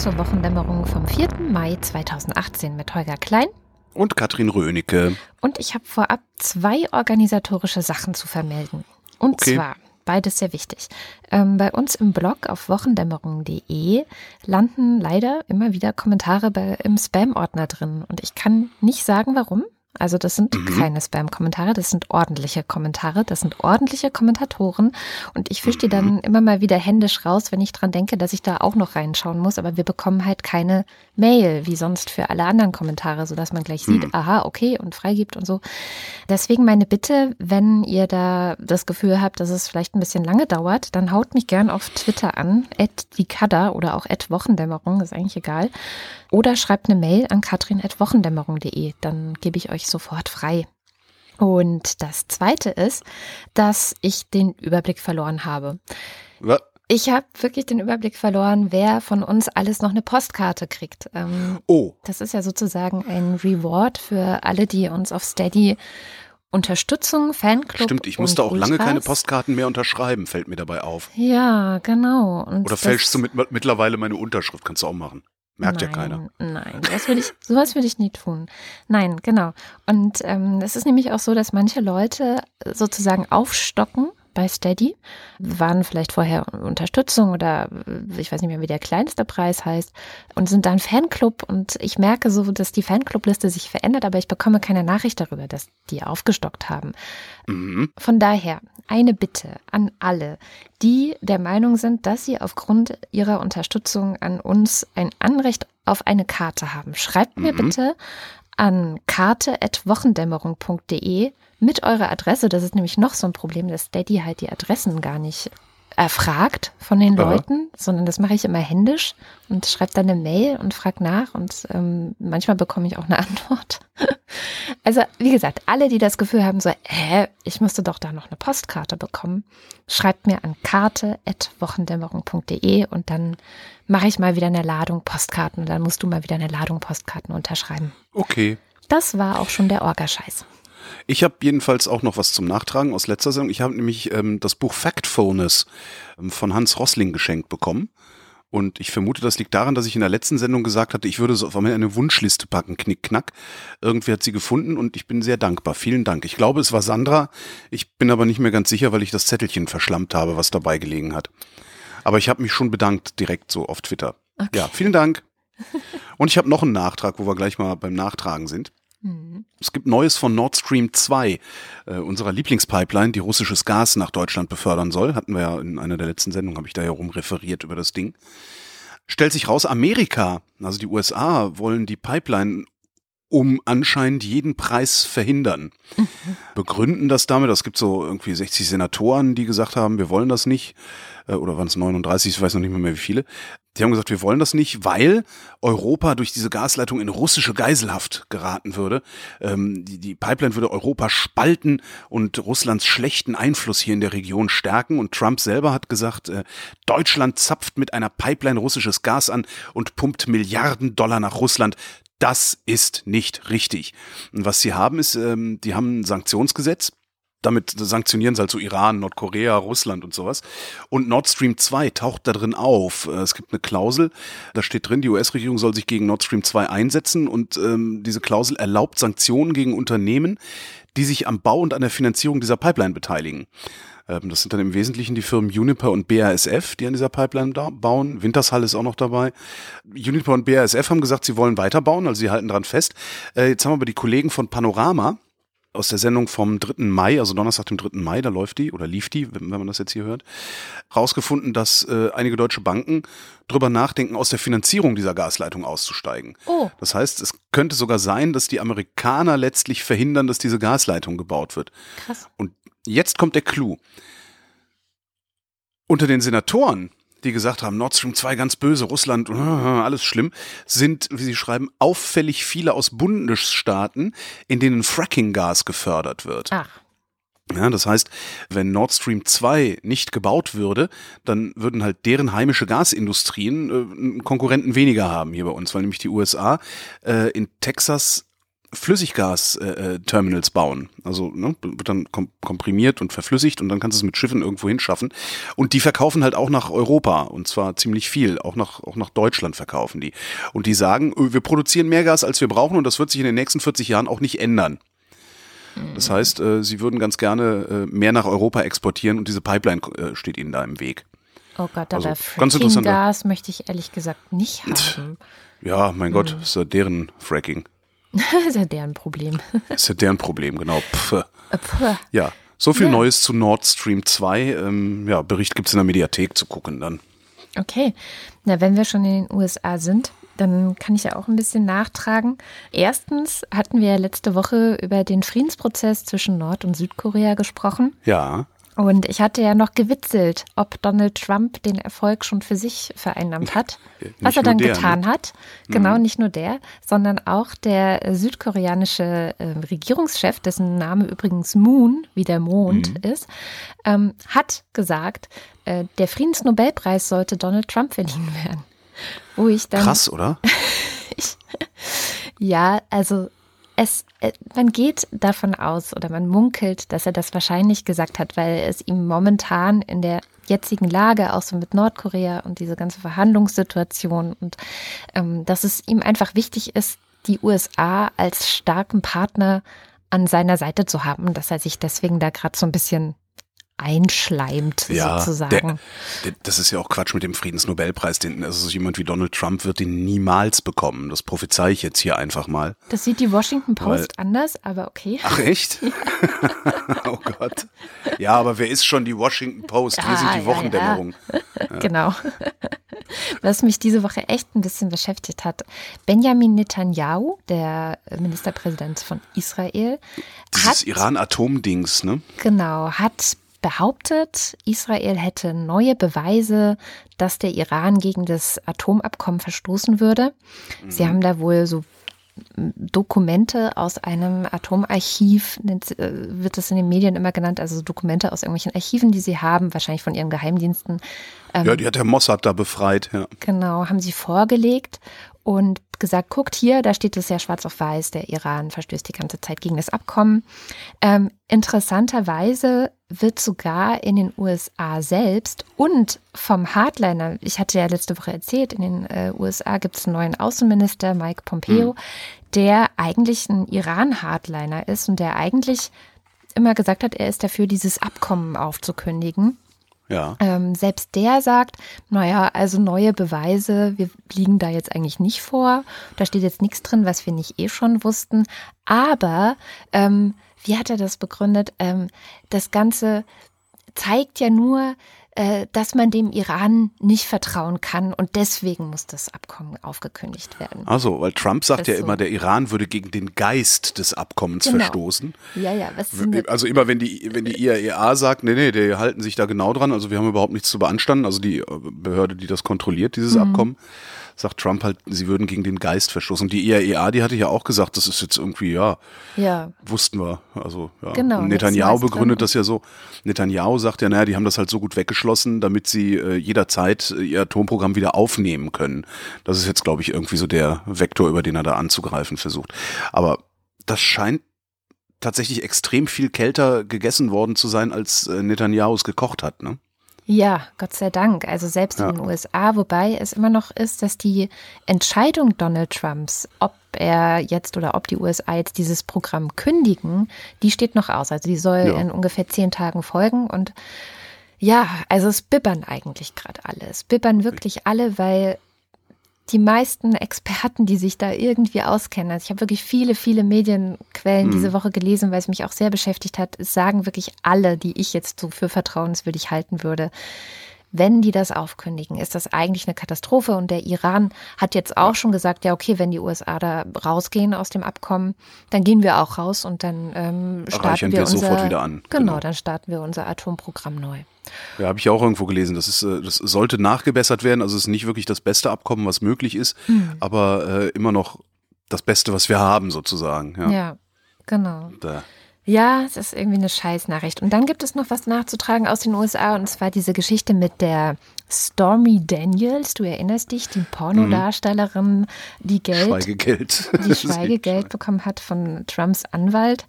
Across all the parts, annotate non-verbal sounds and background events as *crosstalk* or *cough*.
Zur Wochendämmerung vom 4. Mai 2018 mit Holger Klein und Katrin Rönecke. Und ich habe vorab zwei organisatorische Sachen zu vermelden. Und okay. zwar, beides sehr wichtig. Ähm, bei uns im Blog auf wochendämmerung.de landen leider immer wieder Kommentare bei, im Spam-Ordner drin. Und ich kann nicht sagen, warum. Also das sind mhm. keine Spam-Kommentare, das sind ordentliche Kommentare, das sind ordentliche Kommentatoren und ich fische die dann mhm. immer mal wieder händisch raus, wenn ich dran denke, dass ich da auch noch reinschauen muss, aber wir bekommen halt keine Mail, wie sonst für alle anderen Kommentare, sodass man gleich sieht, mhm. aha, okay und freigibt und so. Deswegen meine Bitte, wenn ihr da das Gefühl habt, dass es vielleicht ein bisschen lange dauert, dann haut mich gern auf Twitter an, at die oder auch at Wochendämmerung, ist eigentlich egal. Oder schreibt eine Mail an katrin.wochendämmerung.de, dann gebe ich euch sofort frei. Und das Zweite ist, dass ich den Überblick verloren habe. Was? Ich habe wirklich den Überblick verloren, wer von uns alles noch eine Postkarte kriegt. Ähm, oh. Das ist ja sozusagen ein Reward für alle, die uns auf Steady Unterstützung, Fanclub. Stimmt, ich musste auch Ultras. lange keine Postkarten mehr unterschreiben, fällt mir dabei auf. Ja, genau. Und Oder fälschst du mit, mittlerweile meine Unterschrift, kannst du auch machen. Merkt nein, ja keiner. Nein, sowas würde ich, sowas würde ich nie tun. Nein, genau. Und ähm, es ist nämlich auch so, dass manche Leute sozusagen aufstocken bei Steady, waren vielleicht vorher Unterstützung oder ich weiß nicht mehr, wie der kleinste Preis heißt und sind dann Fanclub und ich merke so, dass die Fanclub-Liste sich verändert, aber ich bekomme keine Nachricht darüber, dass die aufgestockt haben. Mhm. Von daher eine Bitte an alle, die der Meinung sind, dass sie aufgrund ihrer Unterstützung an uns ein Anrecht auf eine Karte haben. Schreibt mir mhm. bitte an karte.wochendämmerung.de mit eurer Adresse. Das ist nämlich noch so ein Problem, dass Daddy halt die Adressen gar nicht erfragt von den Aha. Leuten, sondern das mache ich immer händisch und schreibe dann eine Mail und frage nach und ähm, manchmal bekomme ich auch eine *laughs* Antwort. also wie gesagt, alle, die das Gefühl haben, so, hä, ich müsste doch da noch eine Postkarte bekommen, schreibt mir an karte.wochendämmerung.de und dann mache ich mal wieder eine Ladung Postkarten und dann musst du mal wieder eine Ladung Postkarten unterschreiben. Okay. Das war auch schon der Orgascheiß. Ich habe jedenfalls auch noch was zum Nachtragen aus letzter Sendung. Ich habe nämlich ähm, das Buch Factfulness ähm, von Hans Rossling geschenkt bekommen. Und ich vermute, das liegt daran, dass ich in der letzten Sendung gesagt hatte, ich würde so auf einmal eine Wunschliste packen, knickknack. Irgendwie hat sie gefunden und ich bin sehr dankbar. Vielen Dank. Ich glaube, es war Sandra. Ich bin aber nicht mehr ganz sicher, weil ich das Zettelchen verschlammt habe, was dabei gelegen hat. Aber ich habe mich schon bedankt direkt so auf Twitter. Okay. Ja, vielen Dank. Und ich habe noch einen Nachtrag, wo wir gleich mal beim Nachtragen sind. Mhm. Es gibt Neues von Nord Stream 2, äh, unserer Lieblingspipeline, die russisches Gas nach Deutschland befördern soll. Hatten wir ja in einer der letzten Sendungen, habe ich da ja rum referiert über das Ding. Stellt sich raus, Amerika, also die USA, wollen die Pipeline um anscheinend jeden Preis verhindern. Mhm. Begründen das damit, es gibt so irgendwie 60 Senatoren, die gesagt haben, wir wollen das nicht, äh, oder waren es 39, ich weiß noch nicht mehr, mehr wie viele. Die haben gesagt, wir wollen das nicht, weil Europa durch diese Gasleitung in russische Geiselhaft geraten würde. Ähm, die, die Pipeline würde Europa spalten und Russlands schlechten Einfluss hier in der Region stärken. Und Trump selber hat gesagt, äh, Deutschland zapft mit einer Pipeline russisches Gas an und pumpt Milliarden Dollar nach Russland. Das ist nicht richtig. Und was sie haben ist, ähm, die haben ein Sanktionsgesetz. Damit sanktionieren sie halt so Iran, Nordkorea, Russland und sowas. Und Nord Stream 2 taucht da drin auf. Äh, es gibt eine Klausel, da steht drin, die US-Regierung soll sich gegen Nord Stream 2 einsetzen und ähm, diese Klausel erlaubt Sanktionen gegen Unternehmen, die sich am Bau und an der Finanzierung dieser Pipeline beteiligen. Ähm, das sind dann im Wesentlichen die Firmen Uniper und BASF, die an dieser Pipeline bauen. Wintershall ist auch noch dabei. Uniper und BASF haben gesagt, sie wollen weiterbauen, also sie halten dran fest. Äh, jetzt haben aber die Kollegen von Panorama, aus der Sendung vom 3. Mai, also Donnerstag, dem 3. Mai, da läuft die oder lief die, wenn man das jetzt hier hört, rausgefunden, dass äh, einige deutsche Banken drüber nachdenken, aus der Finanzierung dieser Gasleitung auszusteigen. Oh. Das heißt, es könnte sogar sein, dass die Amerikaner letztlich verhindern, dass diese Gasleitung gebaut wird. Krass. Und Jetzt kommt der Clou. Unter den Senatoren, die gesagt haben, Nord Stream 2 ganz böse, Russland, *laughs* alles schlimm, sind, wie sie schreiben, auffällig viele aus Bundesstaaten, in denen Fracking-Gas gefördert wird. Ach. Ja, das heißt, wenn Nord Stream 2 nicht gebaut würde, dann würden halt deren heimische Gasindustrien äh, einen Konkurrenten weniger haben hier bei uns, weil nämlich die USA äh, in Texas Flüssiggas-Terminals äh, bauen. Also ne, wird dann kom komprimiert und verflüssigt und dann kannst du es mit Schiffen irgendwo hinschaffen. Und die verkaufen halt auch nach Europa und zwar ziemlich viel. Auch nach, auch nach Deutschland verkaufen die. Und die sagen, wir produzieren mehr Gas, als wir brauchen und das wird sich in den nächsten 40 Jahren auch nicht ändern. Das heißt, äh, sie würden ganz gerne äh, mehr nach Europa exportieren und diese Pipeline äh, steht ihnen da im Weg. Oh Gott, aber also, Fracking-Gas möchte ich ehrlich gesagt nicht haben. Ja, mein Gott, hm. ist ja deren Fracking. *laughs* ist ja deren Problem. *laughs* ist ja deren Problem, genau. Pff. Pff. Ja, so viel ja. Neues zu Nord Stream 2. Ähm, ja, Bericht gibt es in der Mediathek zu gucken dann. Okay, na, wenn wir schon in den USA sind, dann kann ich ja auch ein bisschen nachtragen. Erstens hatten wir ja letzte Woche über den Friedensprozess zwischen Nord- und Südkorea gesprochen. Ja. Und ich hatte ja noch gewitzelt, ob Donald Trump den Erfolg schon für sich vereinnahmt *laughs* hat. was er dann der, getan ne? hat. Genau, mhm. nicht nur der, sondern auch der südkoreanische äh, Regierungschef, dessen Name übrigens Moon, wie der Mond mhm. ist, ähm, hat gesagt, äh, der Friedensnobelpreis sollte Donald Trump verliehen werden. Wo ich dann. Krass, oder? *laughs* ich, ja, also es, äh, man geht davon aus oder man munkelt, dass er das wahrscheinlich gesagt hat, weil es ihm momentan in der jetzigen Lage, auch so mit Nordkorea und diese ganze Verhandlungssituation und ähm, dass es ihm einfach wichtig ist, die USA als starken Partner an seiner Seite zu haben, dass er sich deswegen da gerade so ein bisschen einschleimt, ja, sozusagen. Der, der, das ist ja auch Quatsch mit dem Friedensnobelpreis. Den, also jemand wie Donald Trump wird den niemals bekommen. Das prophezei ich jetzt hier einfach mal. Das sieht die Washington Post Weil, anders, aber okay. Ach echt? *laughs* *laughs* oh Gott. Ja, aber wer ist schon die Washington Post? Ja, Wir sind die Wochendämmerung. Ja, *laughs* genau. Was mich diese Woche echt ein bisschen beschäftigt hat. Benjamin Netanyahu, der Ministerpräsident von Israel, Dieses Iran-Atom-Dings, ne? Genau, hat behauptet, Israel hätte neue Beweise, dass der Iran gegen das Atomabkommen verstoßen würde. Mhm. Sie haben da wohl so Dokumente aus einem Atomarchiv, äh, wird das in den Medien immer genannt, also Dokumente aus irgendwelchen Archiven, die sie haben, wahrscheinlich von ihren Geheimdiensten. Ähm, ja, die hat der Mossad da befreit, ja. Genau, haben sie vorgelegt und gesagt, guckt hier, da steht es ja schwarz auf weiß, der Iran verstößt die ganze Zeit gegen das Abkommen. Ähm, interessanterweise wird sogar in den USA selbst und vom Hardliner, ich hatte ja letzte Woche erzählt, in den äh, USA gibt es einen neuen Außenminister, Mike Pompeo, mhm. der eigentlich ein Iran-Hardliner ist und der eigentlich immer gesagt hat, er ist dafür, dieses Abkommen aufzukündigen. Ja. Ähm, selbst der sagt, naja, also neue Beweise, wir liegen da jetzt eigentlich nicht vor. Da steht jetzt nichts drin, was wir nicht eh schon wussten. Aber, ähm, wie hat er das begründet? Ähm, das Ganze zeigt ja nur, äh, dass man dem Iran nicht vertrauen kann und deswegen muss das Abkommen aufgekündigt werden. Also, weil Trump sagt ja so. immer, der Iran würde gegen den Geist des Abkommens genau. verstoßen. Ja, ja. Was also immer wenn die, wenn die IAEA sagt, nee, nee, die halten sich da genau dran, also wir haben überhaupt nichts zu beanstanden, also die äh, Behörde, die das kontrolliert, dieses mhm. Abkommen, sagt Trump halt, sie würden gegen den Geist verstoßen. Und die IAEA, die hatte ja auch gesagt, das ist jetzt irgendwie, ja, ja. wussten wir. Also, ja. Genau, und Netanyahu begründet das ja so. Netanyahu sagt ja, naja, die haben das halt so gut weggeschlossen, damit sie äh, jederzeit äh, ihr Atomprogramm wieder aufnehmen können. Das ist jetzt, glaube ich, irgendwie so der Vektor, über den er da anzugreifen versucht. Aber das scheint tatsächlich extrem viel kälter gegessen worden zu sein, als äh, Netanyahu es gekocht hat, ne? Ja, Gott sei Dank. Also selbst ja. in den USA, wobei es immer noch ist, dass die Entscheidung Donald Trumps, ob er jetzt oder ob die USA jetzt dieses Programm kündigen, die steht noch aus. Also die soll ja. in ungefähr zehn Tagen folgen und ja, also es bibbern eigentlich gerade alle. Es bibbern wirklich alle, weil die meisten Experten, die sich da irgendwie auskennen, also ich habe wirklich viele, viele Medienquellen mhm. diese Woche gelesen, weil es mich auch sehr beschäftigt hat, sagen wirklich alle, die ich jetzt so für vertrauenswürdig halten würde, wenn die das aufkündigen, ist das eigentlich eine Katastrophe. Und der Iran hat jetzt auch schon gesagt, ja, okay, wenn die USA da rausgehen aus dem Abkommen, dann gehen wir auch raus und dann ähm, starten wir, wir unser, sofort wieder an. Genau, genau, dann starten wir unser Atomprogramm neu. Ja, habe ich auch irgendwo gelesen. Das, ist, äh, das sollte nachgebessert werden. Also es ist nicht wirklich das beste Abkommen, was möglich ist, mhm. aber äh, immer noch das Beste, was wir haben, sozusagen. Ja, ja genau. Da. Ja, es ist irgendwie eine Scheißnachricht. Und dann gibt es noch was nachzutragen aus den USA und zwar diese Geschichte mit der Stormy Daniels, du erinnerst dich, die Pornodarstellerin, die Geld, Schweigegeld, die *laughs* Schweigegeld bekommen hat von Trumps Anwalt,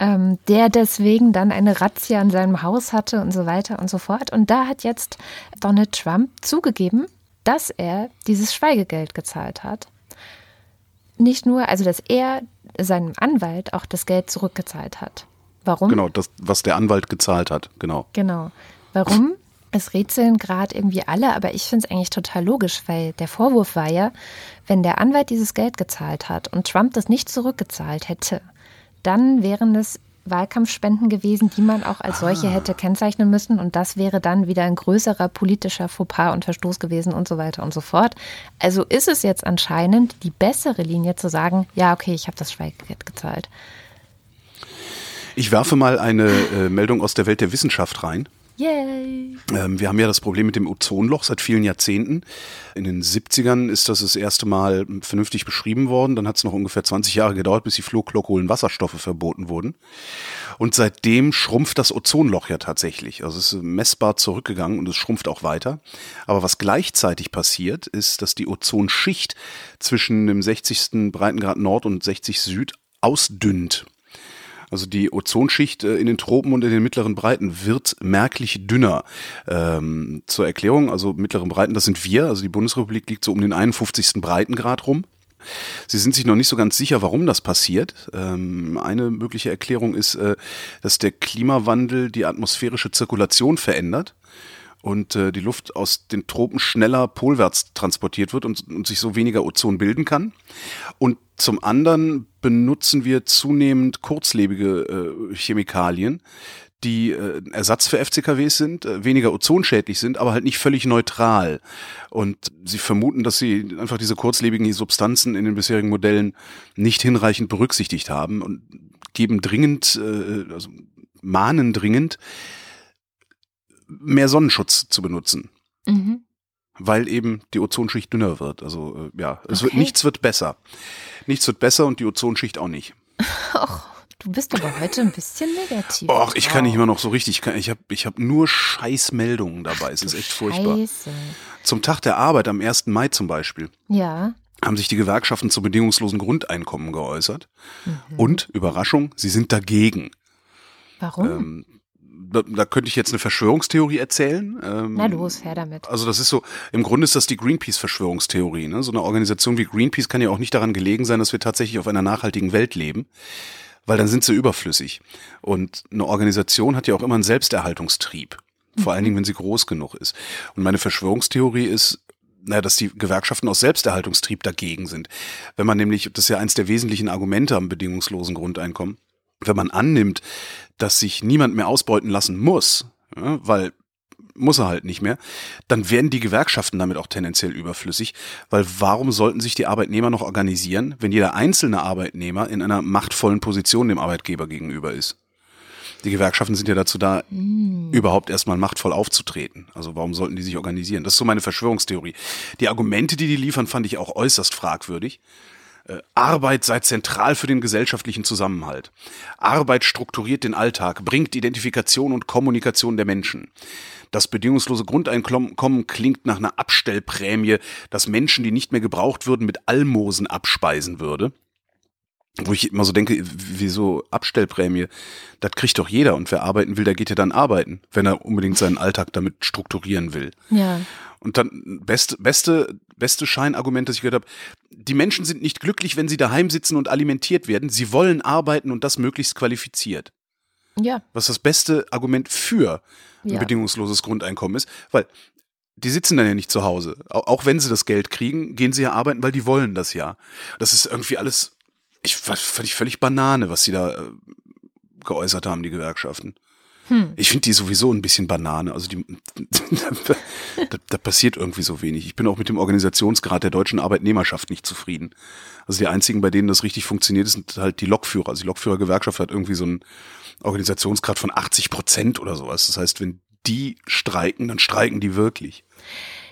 ähm, der deswegen dann eine Razzia in seinem Haus hatte und so weiter und so fort. Und da hat jetzt Donald Trump zugegeben, dass er dieses Schweigegeld gezahlt hat. Nicht nur, also dass er seinem Anwalt auch das Geld zurückgezahlt hat. Warum? Genau, das, was der Anwalt gezahlt hat, genau. Genau. Warum? Es rätseln gerade irgendwie alle, aber ich finde es eigentlich total logisch, weil der Vorwurf war ja, wenn der Anwalt dieses Geld gezahlt hat und Trump das nicht zurückgezahlt hätte, dann wären es Wahlkampfspenden gewesen, die man auch als solche ah. hätte kennzeichnen müssen. Und das wäre dann wieder ein größerer politischer Fauxpas und Verstoß gewesen und so weiter und so fort. Also ist es jetzt anscheinend die bessere Linie zu sagen, ja, okay, ich habe das Schweigegeld gezahlt. Ich werfe mal eine äh, Meldung aus der Welt der Wissenschaft rein. Yay. Ähm, wir haben ja das Problem mit dem Ozonloch seit vielen Jahrzehnten. In den 70ern ist das das erste Mal vernünftig beschrieben worden. Dann hat es noch ungefähr 20 Jahre gedauert, bis die Fluorchlorkohlenwasserstoffe verboten wurden. Und seitdem schrumpft das Ozonloch ja tatsächlich. Also es ist messbar zurückgegangen und es schrumpft auch weiter. Aber was gleichzeitig passiert, ist, dass die Ozonschicht zwischen dem 60. Breitengrad Nord und 60 Süd ausdünnt. Also die Ozonschicht äh, in den Tropen und in den mittleren Breiten wird merklich dünner. Ähm, zur Erklärung, also mittleren Breiten, das sind wir, also die Bundesrepublik liegt so um den 51. Breitengrad rum. Sie sind sich noch nicht so ganz sicher, warum das passiert. Ähm, eine mögliche Erklärung ist, äh, dass der Klimawandel die atmosphärische Zirkulation verändert und äh, die Luft aus den Tropen schneller polwärts transportiert wird und, und sich so weniger Ozon bilden kann. Und zum anderen benutzen wir zunehmend kurzlebige äh, Chemikalien, die äh, Ersatz für FCKWs sind, äh, weniger ozonschädlich sind, aber halt nicht völlig neutral. Und sie vermuten, dass sie einfach diese kurzlebigen Substanzen in den bisherigen Modellen nicht hinreichend berücksichtigt haben und geben dringend, äh, also mahnen dringend, mehr Sonnenschutz zu benutzen. Mhm. Weil eben die Ozonschicht dünner wird. Also äh, ja, es okay. wird, nichts wird besser. Nichts wird besser und die Ozonschicht auch nicht. Och, du bist aber heute ein bisschen negativ. Och, ich kann nicht immer noch so richtig. Ich habe ich hab nur Scheißmeldungen dabei. Es ist echt furchtbar. Scheiße. Zum Tag der Arbeit am 1. Mai zum Beispiel. Ja haben sich die Gewerkschaften zu bedingungslosen Grundeinkommen geäußert. Mhm. Und, Überraschung, sie sind dagegen. Warum? Ähm, da, da könnte ich jetzt eine Verschwörungstheorie erzählen. Ähm, Na los, her damit. Also das ist so, im Grunde ist das die Greenpeace-Verschwörungstheorie. Ne? So eine Organisation wie Greenpeace kann ja auch nicht daran gelegen sein, dass wir tatsächlich auf einer nachhaltigen Welt leben, weil dann sind sie überflüssig. Und eine Organisation hat ja auch immer einen Selbsterhaltungstrieb. Vor allen. Dingen, wenn sie groß genug ist. Und meine Verschwörungstheorie ist, naja, dass die Gewerkschaften aus Selbsterhaltungstrieb dagegen sind. Wenn man nämlich, das ist ja eins der wesentlichen Argumente am bedingungslosen Grundeinkommen, wenn man annimmt, dass sich niemand mehr ausbeuten lassen muss, ja, weil muss er halt nicht mehr, dann werden die Gewerkschaften damit auch tendenziell überflüssig, weil warum sollten sich die Arbeitnehmer noch organisieren, wenn jeder einzelne Arbeitnehmer in einer machtvollen Position dem Arbeitgeber gegenüber ist? Die Gewerkschaften sind ja dazu da, mm. überhaupt erstmal machtvoll aufzutreten. Also warum sollten die sich organisieren? Das ist so meine Verschwörungstheorie. Die Argumente, die die liefern, fand ich auch äußerst fragwürdig. Äh, Arbeit sei zentral für den gesellschaftlichen Zusammenhalt. Arbeit strukturiert den Alltag, bringt Identifikation und Kommunikation der Menschen. Das bedingungslose Grundeinkommen klingt nach einer Abstellprämie, dass Menschen, die nicht mehr gebraucht würden, mit Almosen abspeisen würde. Wo ich immer so denke, wieso Abstellprämie? Das kriegt doch jeder und wer arbeiten will, der geht ja dann arbeiten, wenn er unbedingt seinen Alltag damit strukturieren will. Ja. Und dann beste, beste, beste Scheinargument, das ich gehört habe, die Menschen sind nicht glücklich, wenn sie daheim sitzen und alimentiert werden. Sie wollen arbeiten und das möglichst qualifiziert. Ja. Was das beste Argument für ein ja. bedingungsloses Grundeinkommen ist, weil die sitzen dann ja nicht zu Hause. Auch wenn sie das Geld kriegen, gehen sie ja arbeiten, weil die wollen das ja. Das ist irgendwie alles, ich fand ich völlig Banane, was sie da äh, geäußert haben, die Gewerkschaften. Hm. Ich finde die sowieso ein bisschen Banane. Also die, *laughs* da, da, passiert irgendwie so wenig. Ich bin auch mit dem Organisationsgrad der deutschen Arbeitnehmerschaft nicht zufrieden. Also die einzigen, bei denen das richtig funktioniert, sind halt die Lokführer. Also die Lokführergewerkschaft hat irgendwie so einen Organisationsgrad von 80 Prozent oder sowas. Das heißt, wenn die streiken, dann streiken die wirklich.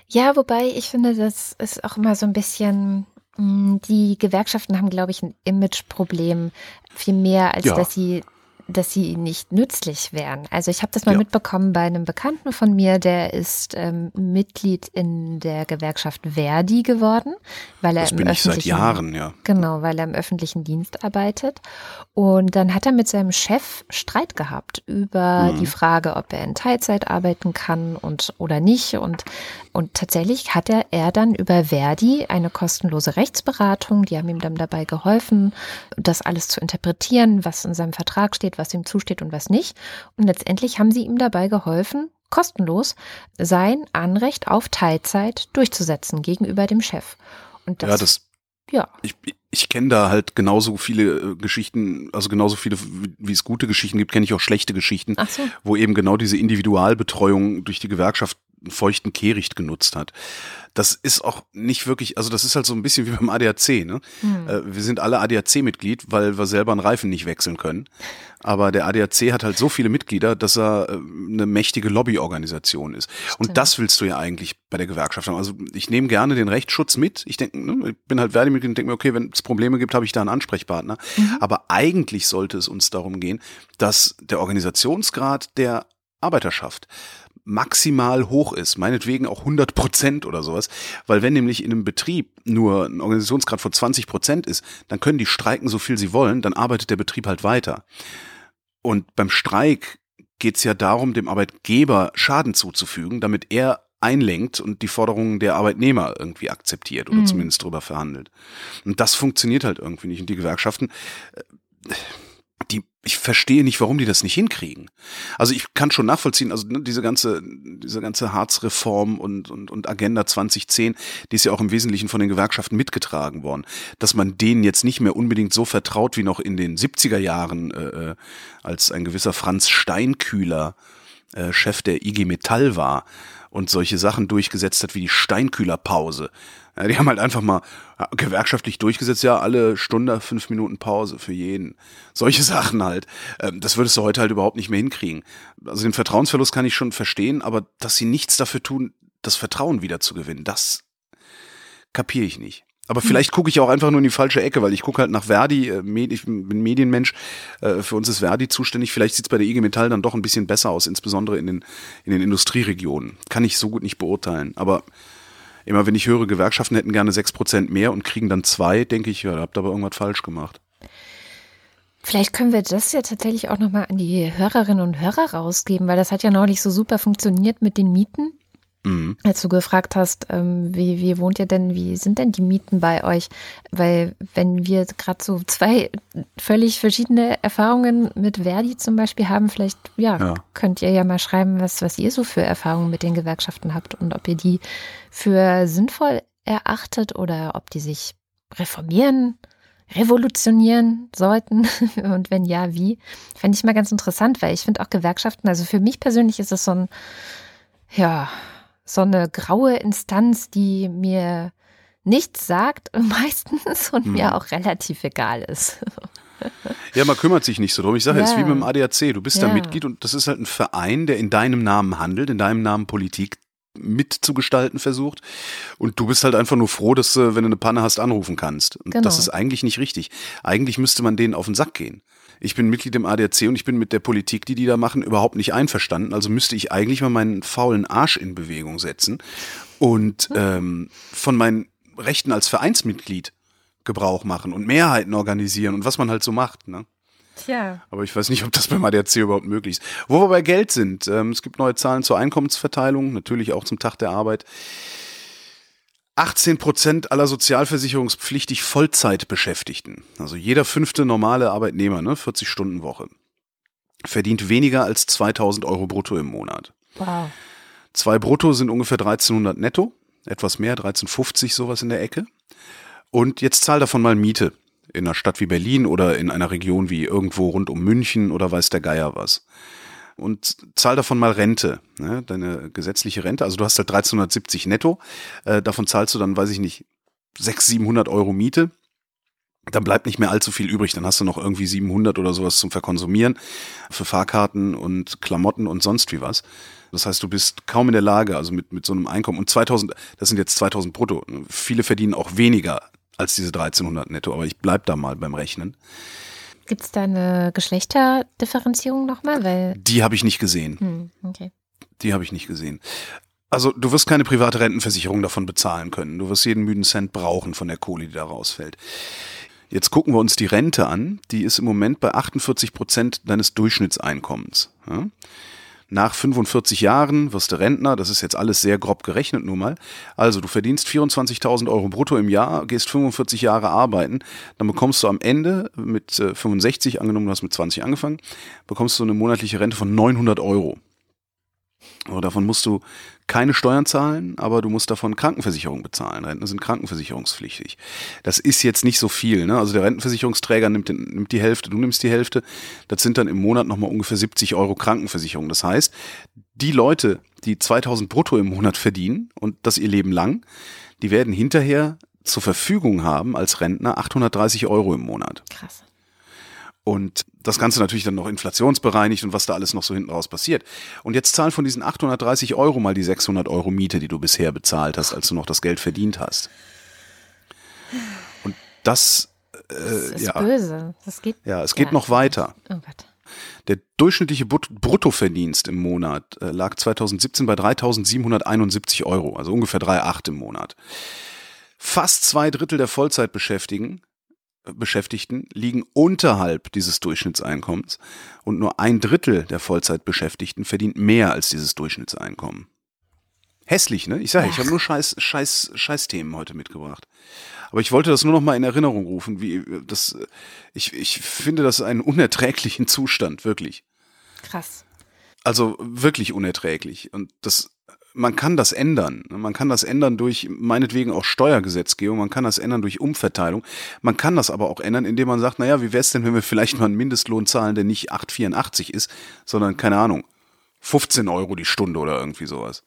Ja, wobei ich finde, das ist auch immer so ein bisschen, hm, die Gewerkschaften haben, glaube ich, ein Imageproblem, viel mehr, als ja. dass sie dass sie nicht nützlich wären. Also ich habe das mal Ja. mitbekommen bei einem Bekannten von mir, der ist ähm, Mitglied in der Gewerkschaft Verdi geworden, weil er Das im bin ich seit öffentlichen Jahren, ja. Genau, weil er im öffentlichen Dienst arbeitet. Und dann hat er mit seinem Chef Streit gehabt über Mhm. die Frage, ob er in Teilzeit arbeiten kann und oder nicht. Und, und tatsächlich hat er, er dann über Verdi eine kostenlose Rechtsberatung, die haben ihm dann dabei geholfen, das alles zu interpretieren, was in seinem Vertrag steht, was ihm zusteht und was nicht. Und letztendlich haben sie ihm dabei geholfen, kostenlos sein Anrecht auf Teilzeit durchzusetzen gegenüber dem Chef. Und das, ja, das, ja. ich, ich kenne da halt genauso viele äh, Geschichten, also genauso viele, wie- es gute Geschichten gibt, kenne ich auch schlechte Geschichten, so. wo eben genau diese Individualbetreuung durch die Gewerkschaft einen feuchten Kehricht genutzt hat. Das ist auch nicht wirklich, also das ist halt so ein bisschen wie beim ADAC, ne? Hm. Äh, Wir sind alle ADAC-Mitglied, weil wir selber einen Reifen nicht wechseln können. Aber der ADAC hat halt so viele Mitglieder, dass er äh, eine mächtige Lobbyorganisation ist. Und Stimmt. das willst du ja eigentlich bei der Gewerkschaft haben. Also ich nehme gerne den Rechtsschutz mit. Ich denke, ne, ich bin halt Verdi-Mitglied und denke mir, okay, wenn es Probleme gibt, habe ich da einen Ansprechpartner. Aber eigentlich sollte es uns darum gehen, dass der Organisationsgrad der Arbeiterschaft maximal hoch ist, meinetwegen auch 100 Prozent oder sowas, weil wenn nämlich in einem Betrieb nur ein Organisationsgrad von 20 Prozent ist, dann können die streiken so viel sie wollen, dann arbeitet der Betrieb halt weiter. Und beim Streik geht es ja darum, dem Arbeitgeber Schaden zuzufügen, damit er einlenkt und die Forderungen der Arbeitnehmer irgendwie akzeptiert oder Mhm. zumindest drüber verhandelt. Und das funktioniert halt irgendwie nicht. Und die Gewerkschaften, äh, ich verstehe nicht, warum die das nicht hinkriegen. Also ich kann schon nachvollziehen, also ne, diese ganze, diese ganze Harz-Reform und, und, und Agenda 2010, die ist ja auch im Wesentlichen von den Gewerkschaften mitgetragen worden, dass man denen jetzt nicht mehr unbedingt so vertraut wie noch in den 70er Jahren, äh, äh, als ein gewisser Franz Steinkühler äh, Chef der IG Metall war und solche Sachen durchgesetzt hat wie die Steinkühlerpause. Ja, die haben halt einfach mal ja, gewerkschaftlich durchgesetzt, ja, alle Stunde fünf Minuten Pause für jeden. Solche *laughs* Sachen halt. Ähm, das würdest du heute halt überhaupt nicht mehr hinkriegen. Also den Vertrauensverlust kann ich schon verstehen, aber dass sie nichts dafür tun, das Vertrauen wieder zu gewinnen, das kapiere ich nicht. Aber vielleicht gucke ich auch einfach nur in die falsche Ecke, weil ich gucke halt nach Verdi, äh, ich bin Medienmensch, äh, für uns ist Verdi zuständig. Vielleicht sieht es bei der IG Metall dann doch ein bisschen besser aus, insbesondere in den, in den Industrieregionen. Kann ich so gut nicht beurteilen. Aber immer wenn ich höre, Gewerkschaften hätten gerne sechs Prozent mehr und kriegen dann zwei, denke ich, ja, da habt ihr aber irgendwas falsch gemacht. Vielleicht können wir das ja tatsächlich auch nochmal an die Hörerinnen und Hörer rausgeben, weil das hat ja neulich so super funktioniert mit den Mieten. Mhm. Als du gefragt hast, ähm, wie, wie wohnt ihr denn, wie sind denn die Mieten bei euch? Weil wenn wir gerade so zwei völlig verschiedene Erfahrungen mit Verdi zum Beispiel haben, vielleicht ja, Ja. könnt ihr ja mal schreiben, was, was ihr so für Erfahrungen mit den Gewerkschaften habt und ob ihr die für sinnvoll erachtet oder ob die sich reformieren, revolutionieren sollten *laughs* und wenn ja, wie? Fände ich mal ganz interessant, weil ich finde auch Gewerkschaften, also für mich persönlich ist es so ein, ja, so eine graue Instanz, die mir nichts sagt *laughs* meistens und Mhm. mir auch relativ egal ist. *laughs* Ja, man kümmert sich nicht so drum. Ich sage, es ist Ja. wie mit dem ADAC. Du bist da Ja. Mitglied und das ist halt ein Verein, der in deinem Namen handelt, in deinem Namen Politik mitzugestalten versucht. Und du bist halt einfach nur froh, dass du, wenn du eine Panne hast, anrufen kannst. Und Genau. das ist eigentlich nicht richtig. Eigentlich müsste man denen auf den Sack gehen. Ich bin Mitglied im ADAC und ich bin mit der Politik, die die da machen, überhaupt nicht einverstanden. Also müsste ich eigentlich mal meinen faulen Arsch in Bewegung setzen und ähm, von meinen Rechten als Vereinsmitglied Gebrauch machen und Mehrheiten organisieren und was man halt so macht. Ne? Tja. Aber ich weiß nicht, ob das beim ADAC überhaupt möglich ist. Wo wir bei Geld sind, ähm, es gibt neue Zahlen zur Einkommensverteilung, natürlich auch zum Tag der Arbeit. 18 Prozent aller sozialversicherungspflichtig Vollzeitbeschäftigten, also jeder fünfte normale Arbeitnehmer, ne, 40 Stunden Woche, verdient weniger als 2000 Euro brutto im Monat. Wow. Zwei brutto sind ungefähr 1300 netto, etwas mehr, 1350 sowas in der Ecke. Und jetzt zahl davon mal Miete in einer Stadt wie Berlin oder in einer Region wie irgendwo rund um München oder weiß der Geier was. Und zahl davon mal Rente, ne, deine gesetzliche Rente. Also du hast halt 1370 netto, äh, davon zahlst du dann, weiß ich nicht, 600, 700 Euro Miete. Dann bleibt nicht mehr allzu viel übrig. Dann hast du noch irgendwie 700 oder sowas zum Verkonsumieren für Fahrkarten und Klamotten und sonst wie was. Das heißt, du bist kaum in der Lage, also mit, mit so einem Einkommen. Und 2000, das sind jetzt 2000 brutto. Viele verdienen auch weniger als diese 1300 netto, aber ich bleib da mal beim Rechnen. Gibt es da eine Geschlechterdifferenzierung nochmal? Weil Die habe ich nicht gesehen. hm, okay. Die habe ich nicht gesehen. Also du wirst keine private Rentenversicherung davon bezahlen können. Du wirst jeden müden Cent brauchen von der Kohle, die da rausfällt. Jetzt gucken wir uns die Rente an. Die ist im Moment bei 48 Prozent deines Durchschnittseinkommens. Ja? Nach 45 Jahren wirst du Rentner. Das ist jetzt alles sehr grob gerechnet nur mal. Also du verdienst 24.000 Euro brutto im Jahr, gehst 45 Jahre arbeiten. Dann bekommst du am Ende mit äh, 65, angenommen du hast mit 20 angefangen, bekommst du eine monatliche Rente von 900 Euro. Aber davon musst du keine Steuern zahlen, aber du musst davon Krankenversicherung bezahlen. Rentner sind krankenversicherungspflichtig. Das ist jetzt nicht so viel. Ne? Also der Rentenversicherungsträger nimmt, den, nimmt die Hälfte, du nimmst die Hälfte. Das sind dann im Monat nochmal ungefähr 70 Euro Krankenversicherung. Das heißt, die Leute, die 2000 brutto im Monat verdienen und das ihr Leben lang, die werden hinterher zur Verfügung haben als Rentner 830 Euro im Monat. Krass. Und das Ganze natürlich dann noch inflationsbereinigt und was da alles noch so hinten raus passiert. Und jetzt zahlen von diesen 830 Euro mal die 600 Euro Miete, die du bisher bezahlt hast, als du noch das Geld verdient hast. Und das, äh, Das ist ja, böse. Das geht. ja, es geht noch weiter. Oh Gott. Der durchschnittliche Brut- Bruttoverdienst im Monat äh, lag 2017 bei 3.771 Euro, also ungefähr 3,8 im Monat. Fast zwei Drittel der Vollzeitbeschäftigten Beschäftigten liegen unterhalb dieses Durchschnittseinkommens und nur ein Drittel der Vollzeitbeschäftigten verdient mehr als dieses Durchschnittseinkommen. Hässlich, ne? Ich sage, ich habe nur scheiß, scheiß, scheiß Themen heute mitgebracht. Aber ich wollte das nur noch mal in Erinnerung rufen, wie das ich, ich finde das einen unerträglichen Zustand, wirklich. Krass. Also wirklich unerträglich. Und das, man kann das ändern. Man kann das ändern durch meinetwegen auch Steuergesetzgebung, man kann das ändern durch Umverteilung. Man kann das aber auch ändern, indem man sagt, naja, wie wäre es denn, wenn wir vielleicht mal einen Mindestlohn zahlen, der nicht 8,84 ist, sondern, keine Ahnung, 15 Euro die Stunde oder irgendwie sowas.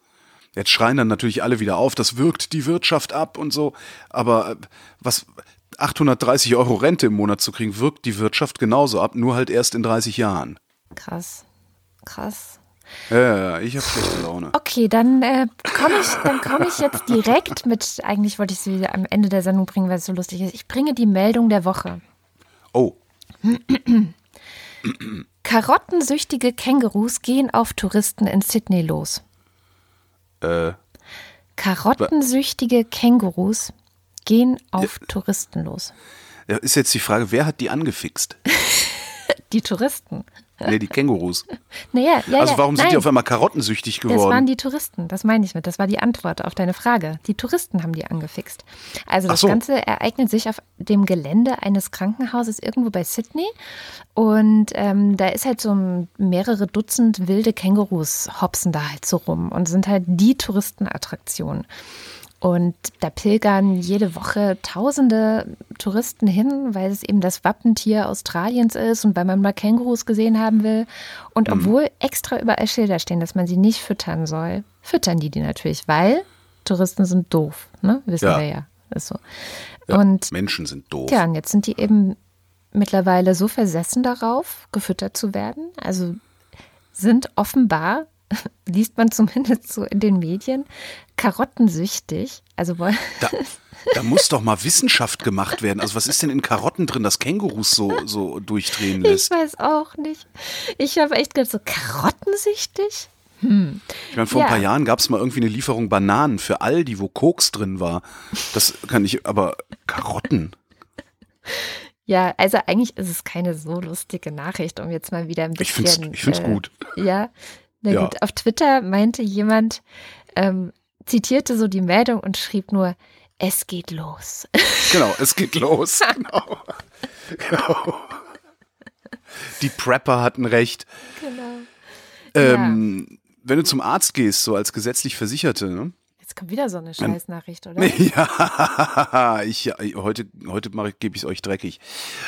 Jetzt schreien dann natürlich alle wieder auf, das wirkt die Wirtschaft ab und so. Aber äh, was 830 Euro Rente im Monat zu kriegen, wirkt die Wirtschaft genauso ab, nur halt erst in 30 Jahren. Krass. Krass. Ja, ja, ja, ich habe schlechte Laune. Okay, dann äh, komme ich, dann komme ich jetzt direkt mit. Eigentlich wollte ich sie am Ende der Sendung bringen, weil es so lustig ist. Ich bringe die Meldung der Woche. Oh, Karottensüchtige Kängurus gehen auf Touristen in Sydney los. äh, Karottensüchtige Kängurus gehen auf Touristen los. ja, ist jetzt die Frage, wer hat die angefixt? *laughs* Die Touristen. Nee, die Kängurus. *laughs* Naja, ja, Also ja, warum sind nein, die auf einmal karottensüchtig Das waren geworden? die Touristen, das meine ich mit. Das war die Antwort auf deine Frage. Die Touristen haben die angefixt. Also das so. Ganze ereignet sich auf dem Gelände eines Krankenhauses irgendwo bei Sydney. Und ähm, da ist halt so mehrere Dutzend wilde Kängurus hopsen da halt so rum und sind halt die Touristenattraktion. Und da pilgern jede Woche tausende Touristen hin, weil es eben das Wappentier Australiens ist und weil man mal Kängurus gesehen haben will. Und Mhm. obwohl extra überall Schilder stehen, dass man sie nicht füttern soll, füttern die die natürlich, weil Touristen sind doof, ne? Wissen Ja. wir ja. Ist so. Und Menschen sind doof. ja, und jetzt sind die eben mittlerweile so versessen darauf, gefüttert zu werden. Also sind offenbar, *laughs* liest man zumindest so in den Medien, karottensüchtig. Also wollen. Da, *laughs* da muss doch mal Wissenschaft gemacht werden. Also was ist denn in Karotten drin, das Kängurus so, so durchdrehen Ich lässt? weiß auch nicht. Ich habe echt gedacht, so karottensüchtig? Ich meine, vor Ja. ein paar Jahren gab es mal irgendwie eine Lieferung Bananen für Aldi, wo Koks drin war. Das kann ich, aber Karotten. Ja, also eigentlich ist es keine so lustige Nachricht, um jetzt mal wieder ein Ich bisschen. find's, ich find's äh, gut. Ja, na Ja. gut. Auf Twitter meinte jemand, ähm, zitierte so die Meldung und schrieb nur, es geht los. *laughs* Genau, es geht los. Genau. genau. Die Prepper hatten recht. Genau. Ähm, Wenn du zum Arzt gehst, so als gesetzlich Versicherte, ne? Jetzt kommt wieder so eine Scheißnachricht, oder? *laughs* Ja, ich, heute, heute gebe ich es euch dreckig.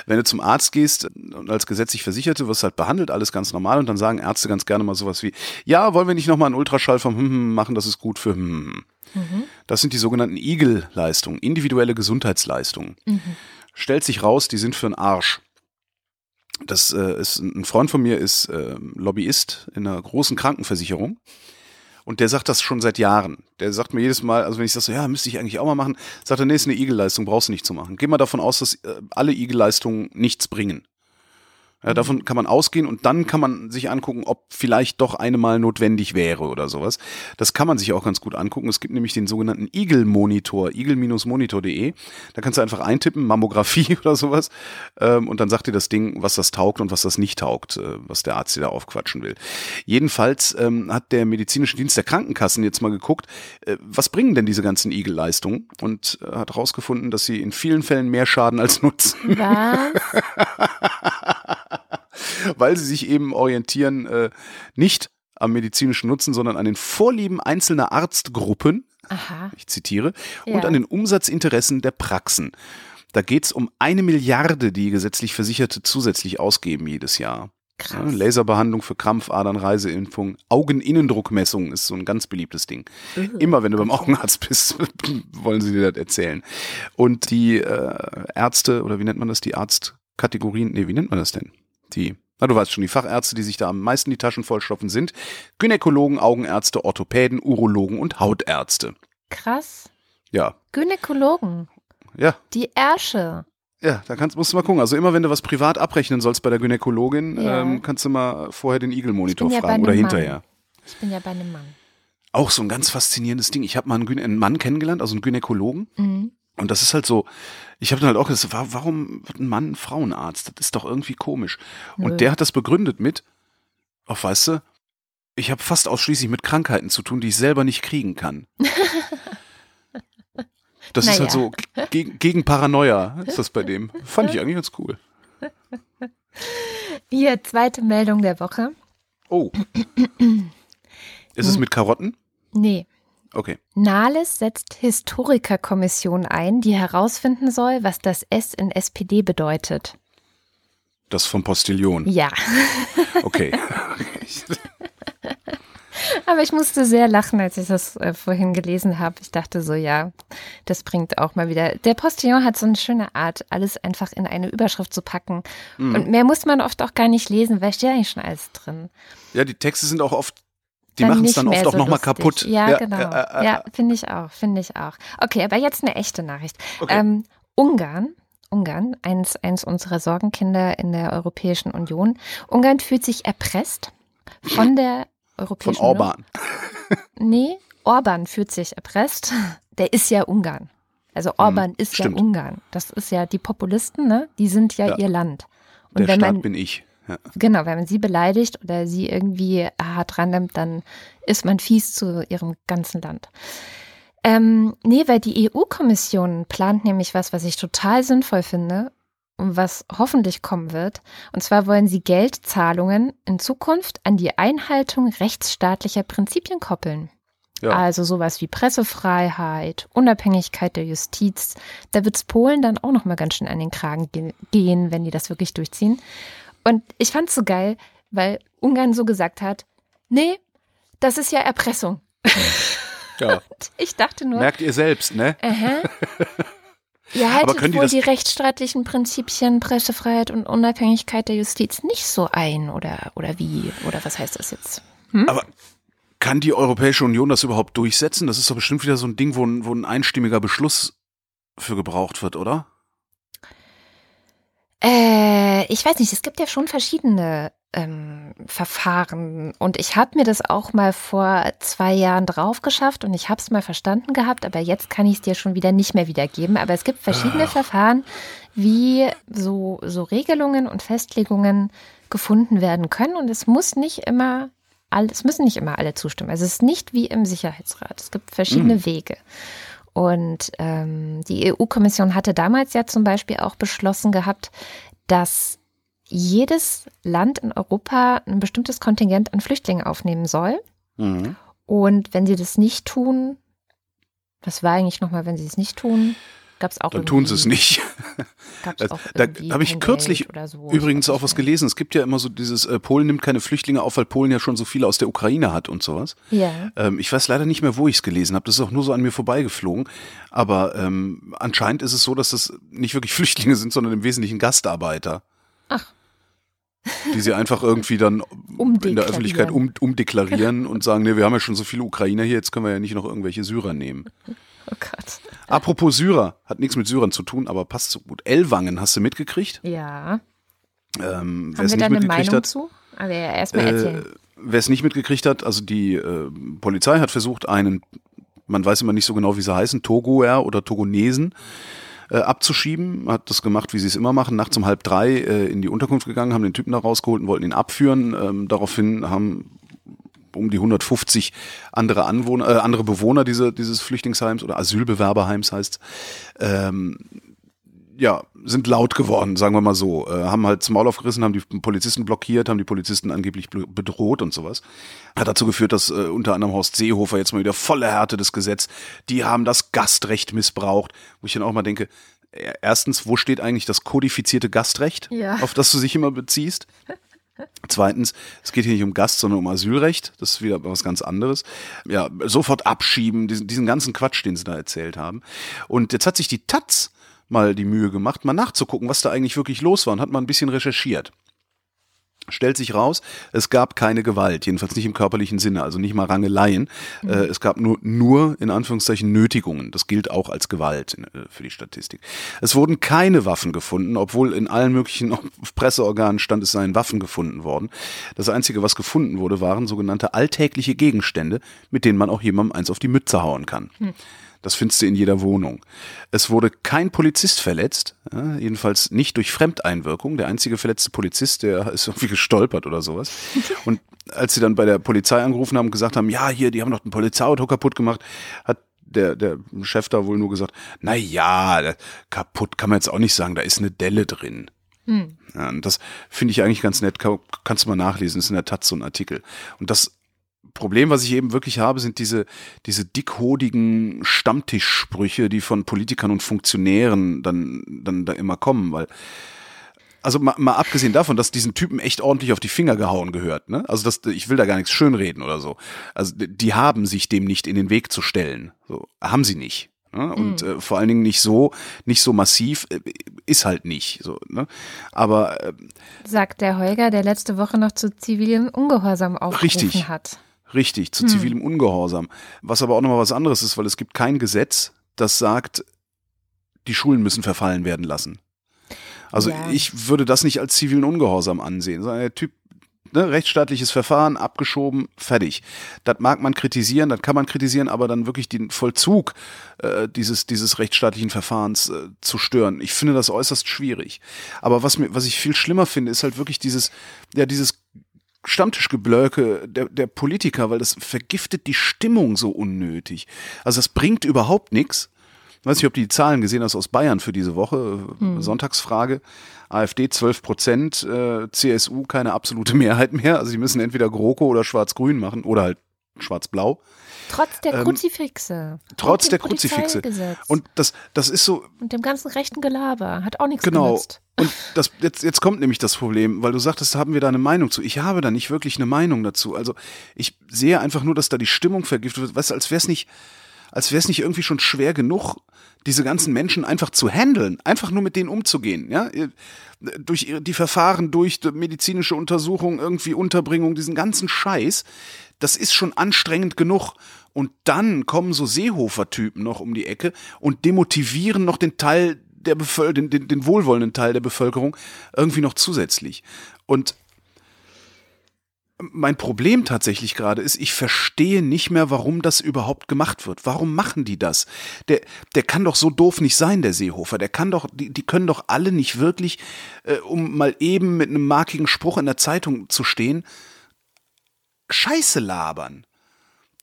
Wenn du zum Arzt gehst und als gesetzlich Versicherte wirst halt behandelt, alles ganz normal und dann sagen Ärzte ganz gerne mal sowas wie, ja, wollen wir nicht nochmal einen Ultraschall vom hm, hm machen, das ist gut für hm. hm. Das sind die sogenannten Igel-Leistungen, individuelle Gesundheitsleistungen. Stellt sich raus, die sind für einen Arsch. Das äh, ist ein Freund von mir ist äh, Lobbyist in einer großen Krankenversicherung. Und der sagt das schon seit Jahren. Der sagt mir jedes Mal, also wenn ich sage so, ja, müsste ich eigentlich auch mal machen, sagt er, nee, ist eine Igel-Leistung, brauchst du nicht zu machen. Geh mal davon aus, dass äh, alle Igel-Leistungen nichts bringen. Ja, davon kann man ausgehen und dann kann man sich angucken, ob vielleicht doch eine mal notwendig wäre oder sowas. Das kann man sich auch ganz gut angucken. Es gibt nämlich den sogenannten Eagle-Monitor, eagle-monitor.de. Da kannst du einfach eintippen, Mammographie *laughs* oder sowas. Ähm, und dann sagt dir das Ding, was das taugt und was das nicht taugt, äh, was der Arzt dir da aufquatschen will. Jedenfalls ähm, hat der medizinische Dienst der Krankenkassen jetzt mal geguckt, äh, was bringen denn diese ganzen Eagle-Leistungen? Und äh, hat herausgefunden, dass sie in vielen Fällen mehr schaden als nutzen. Was? *laughs* *laughs* weil sie sich eben orientieren äh, nicht am medizinischen Nutzen, sondern an den Vorlieben einzelner Arztgruppen, Aha. ich zitiere, Ja. und an den Umsatzinteressen der Praxen. Da geht's um eine Milliarde, die gesetzlich Versicherte zusätzlich ausgeben jedes Jahr. Ja, Krass. Laserbehandlung für Krampfadern, Reiseimpfung, Augeninnendruckmessung ist so ein ganz beliebtes Ding. Immer wenn du beim Augenarzt bist, *laughs* wollen sie dir das erzählen. Und die äh, Ärzte, oder wie nennt man das, die Arztkategorien, nee, wie nennt man das denn? Die, na du weißt schon, die Fachärzte, die sich da am meisten die Taschen vollstopfen, sind Gynäkologen, Augenärzte, Orthopäden, Urologen und Hautärzte. Krass. Ja, Gynäkologen. ja, Die Ärsche. ja, da kannst, musst du mal gucken. Also immer wenn du was privat abrechnen sollst bei der Gynäkologin, Ja. ähm, kannst du mal vorher den bin ja fragen oder einem hinterher. Mann. Ich bin ja bei einem Mann. Auch so ein ganz faszinierendes Ding. Ich habe mal einen, einen Mann kennengelernt, also einen Gynäkologen. Mhm. Und das ist halt so, ich habe dann halt auch gesagt, wa- warum wird ein Mann ein Frauenarzt? Das ist doch irgendwie komisch. Nö. Und der hat das begründet mit, auch weißt du, ich habe fast ausschließlich mit Krankheiten zu tun, die ich selber nicht kriegen kann. *laughs* Das ist Naja. halt so gegen, gegen Paranoia, ist das bei dem. Fand ich eigentlich ganz cool. Hier, zweite Meldung der Woche. Oh. Ist es mit Karotten? Nee. Okay. Nahles setzt Historikerkommission ein, die herausfinden soll, was das S in SPD bedeutet. Das vom Postillon. Ja, *laughs* Okay. *laughs* aber ich musste sehr lachen, als ich das äh, vorhin gelesen habe. Ich dachte so, ja, das bringt auch mal wieder. Der Postillon hat so eine schöne Art, alles einfach in eine Überschrift zu packen. Mhm. Und mehr muss man oft auch gar nicht lesen, weil steht eigentlich schon alles drin. Ja, die Texte sind auch oft, die machen es dann oft auch so nochmal lustig. kaputt. Ja, genau. äh, äh, ja, finde ich auch, finde ich auch. Okay, aber jetzt eine echte Nachricht. Okay. Ähm, Ungarn, Ungarn, eins, eins unserer Sorgenkinder in der Europäischen Union. Ungarn fühlt sich erpresst von der Von Europäischen Union. Orban. Nee, Orban fühlt sich erpresst. Der ist ja Ungarn. Also Orban ist Hm, stimmt. ja Ungarn. Das ist ja die Populisten, ne? Die sind ja, Ja. ihr Land. Und Der Staat man bin ich. Ja. Genau, wenn man sie beleidigt oder sie irgendwie hart rannimmt, dann ist man fies zu ihrem ganzen Land. Ähm, nee, weil die EU-Kommission plant nämlich was, was ich total sinnvoll finde und was hoffentlich kommen wird. Und zwar wollen sie Geldzahlungen in Zukunft an die Einhaltung rechtsstaatlicher Prinzipien koppeln. Ja. Also sowas wie Pressefreiheit, Unabhängigkeit der Justiz. Da wird's Polen dann auch noch mal ganz schön an den Kragen ge gehen, wenn die das wirklich durchziehen. Und ich fand's so geil, weil Ungarn so gesagt hat, nee, das ist ja Erpressung. *laughs* ja. Ich dachte nur, Merkt ihr selbst, ne? aha. *laughs* Ihr haltet die wohl die rechtsstaatlichen Prinzipien, Pressefreiheit und Unabhängigkeit der Justiz nicht so ein oder, oder wie? Oder was heißt das jetzt? Aber kann die Europäische Union das überhaupt durchsetzen? Das ist doch bestimmt wieder so ein Ding, wo ein, wo ein einstimmiger Beschluss für gebraucht wird, oder? Äh, ich weiß nicht, es gibt ja schon verschiedene ähm, Verfahren und ich habe mir das auch mal vor zwei Jahren drauf geschafft und ich habe es mal verstanden gehabt, aber jetzt kann ich es dir schon wieder nicht mehr wiedergeben. Aber es gibt verschiedene Verfahren, wie so, so Regelungen und Festlegungen gefunden werden können und es muss nicht immer all- es müssen nicht immer alle zustimmen. Also es ist nicht wie im Sicherheitsrat. Es gibt verschiedene Wege. Und ähm, die EU-Kommission hatte damals ja zum Beispiel auch beschlossen gehabt, dass jedes Land in Europa ein bestimmtes Kontingent an Flüchtlingen aufnehmen soll. Mhm. Und wenn sie das nicht tun, was war eigentlich nochmal, wenn sie es nicht tun? Gab *laughs* es auch Dann tun sie es nicht. gab's Das- auch da habe ich kürzlich so. Übrigens auch was gelesen. Es gibt ja immer so dieses, äh, Polen nimmt keine Flüchtlinge auf, weil Polen ja schon so viele aus der Ukraine hat und sowas. Ja. Ähm, ich weiß leider nicht mehr, wo ich es gelesen habe. Das ist auch nur so an mir vorbeigeflogen. Aber ähm, anscheinend ist es so, dass das nicht wirklich *laughs* Flüchtlinge sind, sondern im Wesentlichen Gastarbeiter. Ach. Die sie einfach irgendwie dann in der. Öffentlichkeit um, umdeklarieren und sagen, nee, wir haben ja schon so viele Ukrainer hier, jetzt können wir ja nicht noch irgendwelche Syrer nehmen. Oh Gott. Apropos Syrer, hat nichts mit Syrern zu tun, aber passt so gut. Ellwangen, hast du mitgekriegt? Ja. Ähm, Haben wir da eine Meinung hat, zu? Aber erstmal erzählen. Äh, wer es nicht mitgekriegt hat, also die äh, Polizei hat versucht, einen, man weiß immer nicht so genau, wie sie heißen, Togoer oder Togonesen, äh, abzuschieben, hat das gemacht, wie sie es immer machen, nachts um halb drei äh, in die Unterkunft gegangen, haben den Typen da rausgeholt und wollten ihn abführen. Ähm, daraufhin haben um die 150 andere Anwohner, äh, andere Bewohner diese, dieses Flüchtlingsheims oder Asylbewerberheims heißt, ähm, ja, sind laut geworden, sagen wir mal so. Äh, haben halt zum Maul aufgerissen, haben die Polizisten blockiert, haben die Polizisten angeblich bedroht und sowas. Hat dazu geführt, dass äh, unter anderem Horst Seehofer jetzt mal wieder volle Härte des Gesetzes, die haben das Gastrecht missbraucht. Wo ich dann auch mal denke, äh, erstens, wo steht eigentlich das kodifizierte Gastrecht, ja. auf das du dich immer beziehst? *laughs* Zweitens, es geht hier nicht um Gast, sondern um Asylrecht. Das ist wieder was ganz anderes. Ja, sofort abschieben, diesen, diesen ganzen Quatsch, den sie da erzählt haben. Und jetzt hat sich die Taz mal die Mühe gemacht, mal nachzugucken, was da eigentlich wirklich los war und hat mal ein bisschen recherchiert. Stellt sich raus, es gab keine Gewalt, jedenfalls nicht im körperlichen Sinne, also nicht mal Rangeleien. Mhm. Äh, es gab nur, nur in Anführungszeichen Nötigungen. Das gilt auch als Gewalt äh, für die Statistik. Es wurden keine Waffen gefunden, obwohl in allen möglichen *laughs* Presseorganen stand, es seien Waffen gefunden worden. Das Einzige, was gefunden wurde, waren sogenannte alltägliche Gegenstände, mit denen man auch jemandem eins auf die Mütze hauen kann. Mhm. Das findest du in jeder Wohnung. Es wurde kein Polizist verletzt, ja, jedenfalls nicht durch Fremdeinwirkung. Der einzige verletzte Polizist, der ist irgendwie gestolpert oder sowas. Und als sie dann bei der Polizei angerufen haben und gesagt haben, ja, hier, die haben doch ein Polizeiauto kaputt gemacht, hat der, der Chef da wohl nur gesagt, na ja, kaputt kann man jetzt auch nicht sagen, da ist eine Delle drin. Hm. Ja, und das finde ich eigentlich ganz nett, kannst du mal nachlesen, das ist in der Taz so ein Artikel. Und das Problem, was ich eben wirklich habe, sind diese, diese dickhodigen Stammtischsprüche, die von Politikern und Funktionären dann, dann da immer kommen, weil, also mal, mal abgesehen davon, dass diesen Typen echt ordentlich auf die Finger gehauen gehört, ne? Also das, ich will da gar nichts schönreden oder so. Also die haben sich dem nicht in den Weg zu stellen. So, haben sie nicht. Ne? Und mhm. äh, vor allen Dingen nicht so, nicht so massiv, äh, ist halt nicht. So, ne? Aber äh, sagt der Holger, der letzte Woche noch zu zivilem Ungehorsam aufgerufen richtig. hat. Richtig, zu hm. zivilem Ungehorsam. Was aber auch nochmal was anderes ist, weil es gibt kein Gesetz, das sagt, die Schulen müssen verfallen werden lassen. Also ja. ich würde das nicht als zivilen Ungehorsam ansehen, sondern der Typ, ne, rechtsstaatliches Verfahren, abgeschoben, fertig. Das mag man kritisieren, das kann man kritisieren, aber dann wirklich den Vollzug äh, dieses, dieses rechtsstaatlichen Verfahrens äh, zu stören. Ich finde das äußerst schwierig. Aber was mir, was ich viel schlimmer finde, ist halt wirklich dieses, ja, dieses Stammtischgeblöke der, der Politiker, weil das vergiftet die Stimmung so unnötig. Also das bringt überhaupt nichts. Ich weiß nicht, ob du die Zahlen gesehen hast aus Bayern für diese Woche. Hm. Sonntagsfrage. AfD 12 Prozent, äh, CSU keine absolute Mehrheit mehr. Also die müssen entweder GroKo oder Schwarz-Grün machen oder halt Schwarz-Blau. Trotz der ähm, Kruzifixe. Trotz der Kruzifixe. Und das, das ist so. Und dem ganzen rechten Gelaber. Hat auch nichts genau. genutzt. Und das, jetzt, jetzt kommt nämlich das Problem, weil du sagtest, haben wir da eine Meinung zu. Ich habe da nicht wirklich eine Meinung dazu. Also ich sehe einfach nur, dass da die Stimmung vergiftet wird. Weißt du, als wäre es nicht, als wäre es nicht irgendwie schon schwer genug, diese ganzen Menschen einfach zu handeln, einfach nur mit denen umzugehen, ja, durch die Verfahren, durch medizinische Untersuchungen, irgendwie Unterbringung, diesen ganzen Scheiß, das ist schon anstrengend genug. Und dann kommen so Seehofer-Typen noch um die Ecke und demotivieren noch den Teil der Bevölkerung, den, den, den wohlwollenden Teil der Bevölkerung irgendwie noch zusätzlich. Und mein Problem tatsächlich gerade ist, ich verstehe nicht mehr, warum das überhaupt gemacht wird. Warum machen die das? Der, der kann doch so doof nicht sein, der Seehofer. Der kann doch, die, die können doch alle nicht wirklich, äh, um mal eben mit einem markigen Spruch in der Zeitung zu stehen, Scheiße labern.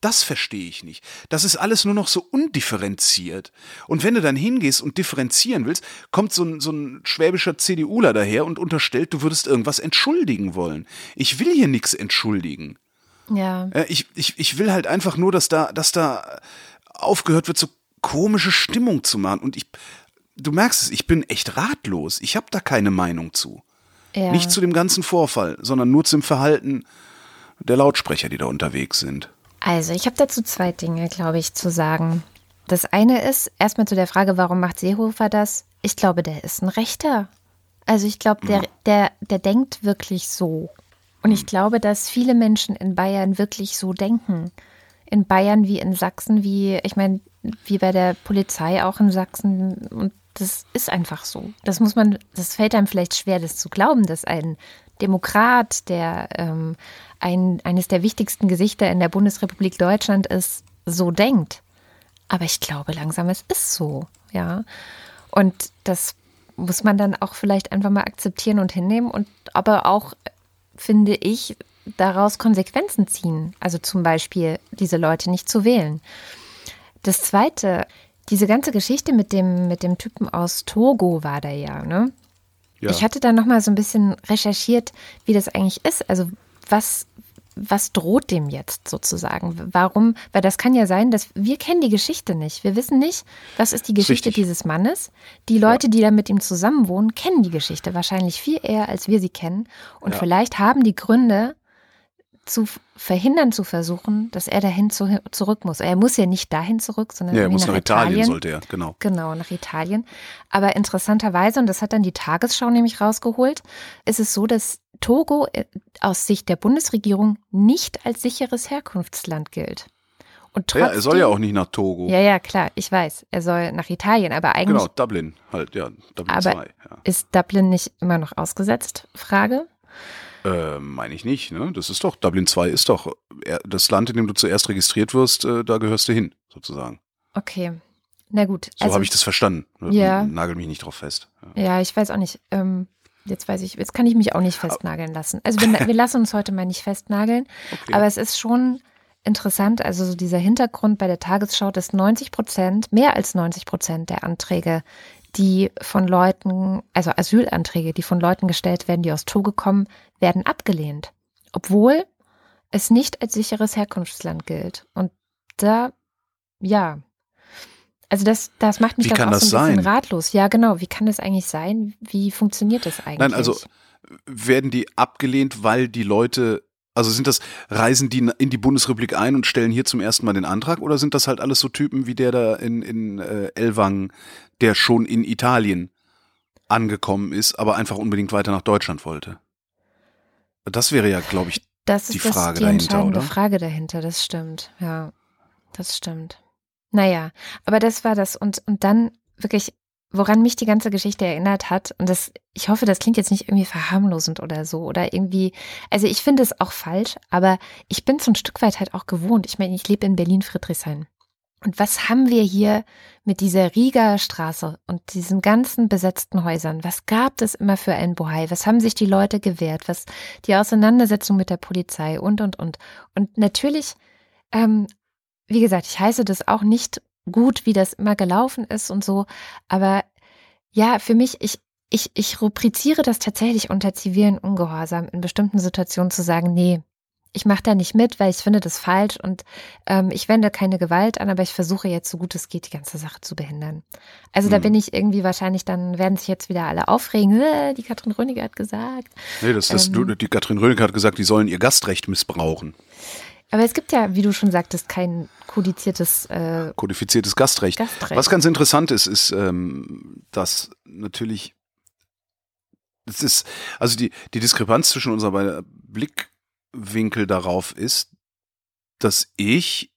Das verstehe ich nicht. Das ist alles nur noch so undifferenziert. Und wenn du dann hingehst und differenzieren willst, kommt so ein, so ein schwäbischer CDUler daher und unterstellt, du würdest irgendwas entschuldigen wollen. Ich will hier nichts entschuldigen. Ja. Ich, ich, ich will halt einfach nur, dass da, dass da aufgehört wird, so komische Stimmung zu machen. Und ich, du merkst es, ich bin echt ratlos. Ich habe da keine Meinung zu. Ja. Nicht zu dem ganzen Vorfall, sondern nur zum Verhalten der Lautsprecher, die da unterwegs sind. Also, ich habe dazu zwei Dinge, glaube ich, zu sagen. Das eine ist erstmal zu der Frage, warum macht Seehofer das? Ich glaube, der ist ein Rechter. Also ich glaube, der, der, der denkt wirklich so. Und ich glaube, dass viele Menschen in Bayern wirklich so denken. In Bayern wie in Sachsen, wie, ich meine, wie bei der Polizei auch in Sachsen. Und Das ist einfach so. Das muss man, das fällt einem vielleicht schwer, das zu glauben, dass ein Demokrat, der ähm, ein, eines der wichtigsten Gesichter in der Bundesrepublik Deutschland ist, so denkt. Aber ich glaube langsam, es ist so, ja. Und das muss man dann auch vielleicht einfach mal akzeptieren und hinnehmen und aber auch, finde ich, daraus Konsequenzen ziehen. Also zum Beispiel diese Leute nicht zu wählen. Das zweite, diese ganze Geschichte mit dem, mit dem Typen aus Togo war da ja, ne? Ja. Ich hatte da nochmal so ein bisschen recherchiert, wie das eigentlich ist. Also was, was droht dem jetzt sozusagen? Warum? Weil das kann ja sein, dass wir kennen die Geschichte nicht. Wir wissen nicht, was ist die Geschichte ist dieses Mannes. Die Leute, ja. die da mit ihm zusammenwohnen, kennen die Geschichte wahrscheinlich viel eher, als wir sie kennen. Und ja. vielleicht haben die Gründe, zu verhindern zu versuchen, dass er dahin zu, zurück muss. Er muss ja nicht dahin zurück, sondern ja, er muss nach, nach Italien, Italien, sollte er, genau. Genau, nach Italien. Aber interessanterweise, und das hat dann die Tagesschau nämlich rausgeholt, ist es so, dass Togo äh, aus Sicht der Bundesregierung nicht als sicheres Herkunftsland gilt. Und trotzdem, ja, er soll ja auch nicht nach Togo. Ja, ja, klar, ich weiß. Er soll nach Italien, aber eigentlich. Genau, Dublin halt, ja, Dublin aber 2. Ja. Ist Dublin nicht immer noch ausgesetzt? Frage. Äh, meine ich nicht, ne? Das ist doch, Dublin 2 ist doch das Land, in dem du zuerst registriert wirst, äh, da gehörst du hin, sozusagen. Okay. Na gut. So also, habe ich das verstanden. Ja. Nagel mich nicht drauf fest. Ja, ja ich weiß auch nicht. Ähm, jetzt weiß ich, jetzt kann ich mich auch nicht festnageln lassen. Also wir, wir lassen uns heute mal nicht festnageln. *laughs* Okay. Aber es ist schon interessant, also so dieser Hintergrund bei der Tagesschau, dass 90 Prozent, mehr als 90 Prozent der Anträge, die von Leuten, also Asylanträge, die von Leuten gestellt werden, die aus Togo kommen, werden abgelehnt. Obwohl es nicht als sicheres Herkunftsland gilt. Und da, ja. Also das, das macht mich wie dann auch so ein bisschen sein? ratlos. Ja, genau. Wie kann das eigentlich sein? Wie funktioniert das eigentlich? Nein, also werden die abgelehnt, weil die Leute also sind das, reisen die in die Bundesrepublik ein und stellen hier zum ersten Mal den Antrag oder sind das halt alles so Typen wie der da in, in äh, Elwang, der schon in Italien angekommen ist, aber einfach unbedingt weiter nach Deutschland wollte? Das wäre ja, glaube ich, das ist die Frage das, die dahinter, entscheidende oder? Frage dahinter, das stimmt. Ja, das stimmt. Naja, aber das war das. Und, und dann wirklich woran mich die ganze Geschichte erinnert hat, und das, ich hoffe, das klingt jetzt nicht irgendwie verharmlosend oder so, oder irgendwie, also ich finde es auch falsch, aber ich bin so ein Stück weit halt auch gewohnt. Ich meine, ich lebe in Berlin-Friedrichshain. Und was haben wir hier mit dieser Rieger Straße und diesen ganzen besetzten Häusern? Was gab es immer für ein Bohai? Was haben sich die Leute gewehrt? Was die Auseinandersetzung mit der Polizei und, und, und. Und natürlich, ähm, wie gesagt, ich heiße das auch nicht gut, wie das immer gelaufen ist und so. Aber ja, für mich, ich, ich, ich rubriziere das tatsächlich unter zivilen Ungehorsam, in bestimmten Situationen zu sagen, nee, ich mache da nicht mit, weil ich finde das falsch und ähm, ich wende keine Gewalt an, aber ich versuche jetzt so gut es geht, die ganze Sache zu behindern. Also da bin ich irgendwie wahrscheinlich, dann werden sich jetzt wieder alle aufregen, äh, die Katrin Röniger hat gesagt. Nee, das, das, ähm, die Katrin Röniger hat gesagt, die sollen ihr Gastrecht missbrauchen. Aber es gibt ja, wie du schon sagtest, kein kodiziertes äh, kodifiziertes Gastrecht. Gastrecht. Was ganz interessant ist, ist, ähm, dass natürlich es ist, also die, die Diskrepanz zwischen unserer Blickwinkel darauf ist, dass ich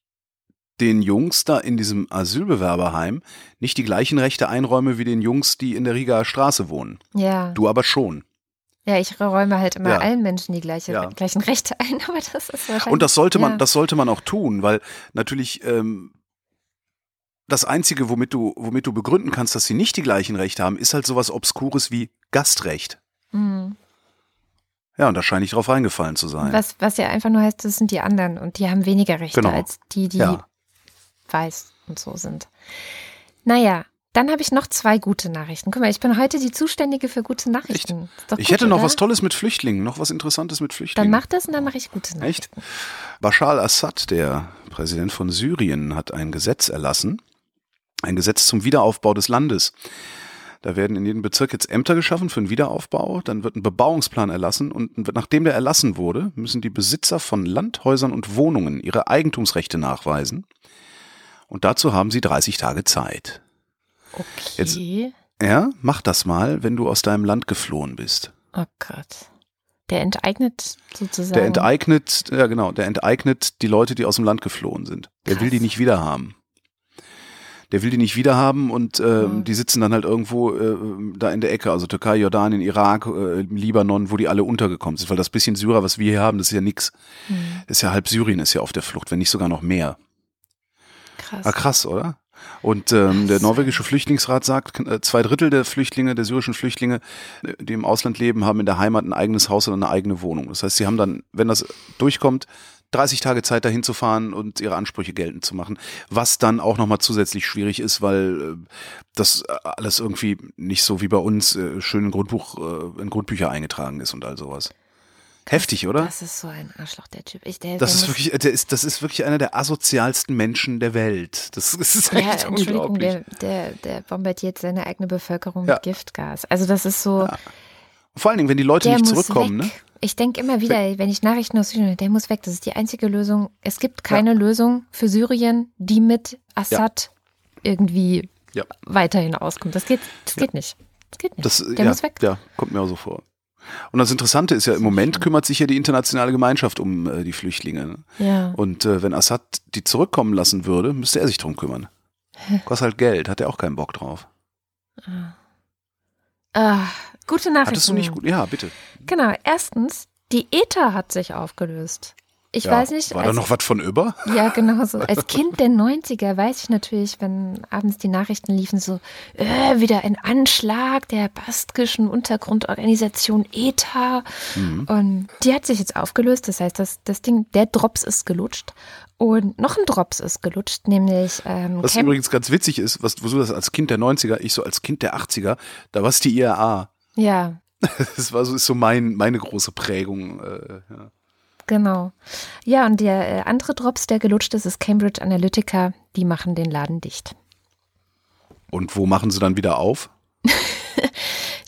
den Jungs da in diesem Asylbewerberheim nicht die gleichen Rechte einräume wie den Jungs, die in der Rigaer Straße wohnen. Ja. Du aber schon. Ja, ich räume halt immer Ja. allen Menschen die gleiche, Ja. gleichen Rechte ein, *laughs* aber das ist wahrscheinlich. Und das sollte man, ja. das sollte man auch tun, weil natürlich ähm, das Einzige, womit du, womit du begründen kannst, dass sie nicht die gleichen Rechte haben, ist halt sowas Obskures wie Gastrecht. Mhm. Ja, und da scheine ich drauf reingefallen zu sein. Was, was ja einfach nur heißt, das sind die anderen und die haben weniger Rechte Genau. als die, die weiß und so sind. Naja, dann habe ich noch zwei gute Nachrichten. Guck mal, ich bin heute die Zuständige für gute Nachrichten. Ich gut, hätte noch oder? was Tolles mit Flüchtlingen, noch was Interessantes mit Dann Flüchtlingen. mach das und dann mache ich gute Echt? Nachrichten. Bashar al-Assad, der Präsident von Syrien, hat ein Gesetz erlassen, ein Gesetz zum Wiederaufbau des Landes. Da werden in jedem Bezirk jetzt Ämter geschaffen für den Wiederaufbau, dann wird ein Bebauungsplan erlassen und nachdem der erlassen wurde, müssen die Besitzer von Landhäusern und Wohnungen ihre Eigentumsrechte nachweisen. Und dazu haben sie 30 Tage Zeit. Okay. Ja, mach das mal, wenn du aus deinem Land geflohen bist. oh Gott. Der enteignet sozusagen. Der enteignet, ja genau, der enteignet die Leute, die aus dem Land geflohen sind. Der will Krass. die nicht wiederhaben. der will die nicht wiederhaben und äh, mhm. die sitzen dann halt irgendwo äh, da in der Ecke, also Türkei, Jordanien, Irak, äh, Libanon, wo die alle untergekommen sind, weil das bisschen Syrer, was wir hier haben, das ist ja nix. Mhm. ist ja halb Syrien ist ja auf der Flucht, wenn nicht sogar noch mehr. Krass. Ah, krass, oder? Und ähm, der norwegische Flüchtlingsrat sagt, äh, zwei Drittel der Flüchtlinge, der syrischen Flüchtlinge, äh, die im Ausland leben, haben in der Heimat ein eigenes Haus oder eine eigene Wohnung. Das heißt, sie haben dann, wenn das durchkommt, 30 Tage Zeit dahin zu fahren und ihre Ansprüche geltend zu machen, was dann auch nochmal zusätzlich schwierig ist, weil äh, das alles irgendwie nicht so wie bei uns schön in Grundbuch, in Grundbücher eingetragen ist und all sowas. Heftig, oder? Das ist so ein Arschloch, der Typ. Ich, der, das, der ist wirklich, der ist, das ist wirklich einer der asozialsten Menschen der Welt. Das, ist *laughs* echt ja, Entschuldigung, der, der, der bombardiert seine eigene Bevölkerung ja. mit Giftgas. Also das ist so. Ja. Vor allen Dingen, wenn die Leute nicht zurückkommen, ne? Ich denke immer wieder, wenn ich Nachrichten aus Syrien, der muss weg. Das ist die einzige Lösung. Es gibt keine ja. Lösung für Syrien, die mit Assad irgendwie weiterhin auskommt. Das geht, das geht nicht. Das geht nicht. Das, der muss weg. Ja, kommt mir auch so vor. Und das Interessante ist ja, im Moment kümmert sich ja die internationale Gemeinschaft um äh, die Flüchtlinge. Ne? Ja. Und äh, wenn Assad die zurückkommen lassen würde, müsste er sich drum kümmern. Kostet halt Geld, hat er auch keinen Bock drauf. Ah. Ah, gute Nachrichten. Hattest du nicht gut? Ja, bitte. Genau. Erstens, die ETA hat sich aufgelöst. Ich ja, weiß nicht. War da noch was von über? Ja, genau so. Als *laughs* Kind der 90er weiß ich natürlich, wenn abends die Nachrichten liefen, so, äh, wieder ein Anschlag der baskischen Untergrundorganisation ETA. Mhm. Und die hat sich jetzt aufgelöst. Das heißt, das, das Ding, der Drops ist gelutscht. Und noch ein Drops ist gelutscht, nämlich. Ähm, was Camp übrigens ganz witzig ist, was du das als Kind der 90er, ich so als Kind der 80er, da war es die IRA. Ja. *laughs* Das war so, ist so mein, meine große Prägung. Äh, ja. Genau. Ja, und der äh, andere Drops, der gelutscht ist, ist Cambridge Analytica. Die machen den Laden dicht. Und wo machen sie dann wieder auf? *laughs*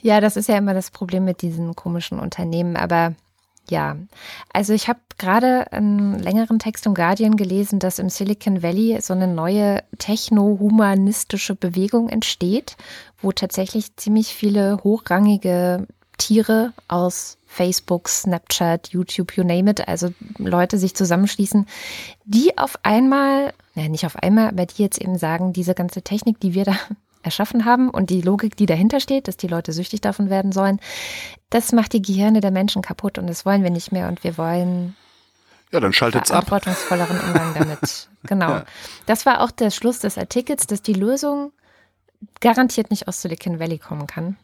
ja, das ist ja immer das Problem mit diesen komischen Unternehmen. Aber ja, also ich habe gerade einen längeren Text im Guardian gelesen, dass im Silicon Valley so eine neue techno-humanistische Bewegung entsteht, wo tatsächlich ziemlich viele hochrangige Tiere aus Facebook, Snapchat, YouTube, you name it, also Leute sich zusammenschließen, die auf einmal, ja nicht auf einmal, aber die jetzt eben sagen, diese ganze Technik, die wir da *laughs* erschaffen haben und die Logik, die dahinter steht, dass die Leute süchtig davon werden sollen, das macht die Gehirne der Menschen kaputt und das wollen wir nicht mehr und wir wollen ja, dann schaltet's ab. Verantwortungsvolleren Umgang damit. *laughs* Genau. Ja. Das war auch der Schluss des Artikels, dass die Lösung garantiert nicht aus Silicon Valley kommen kann,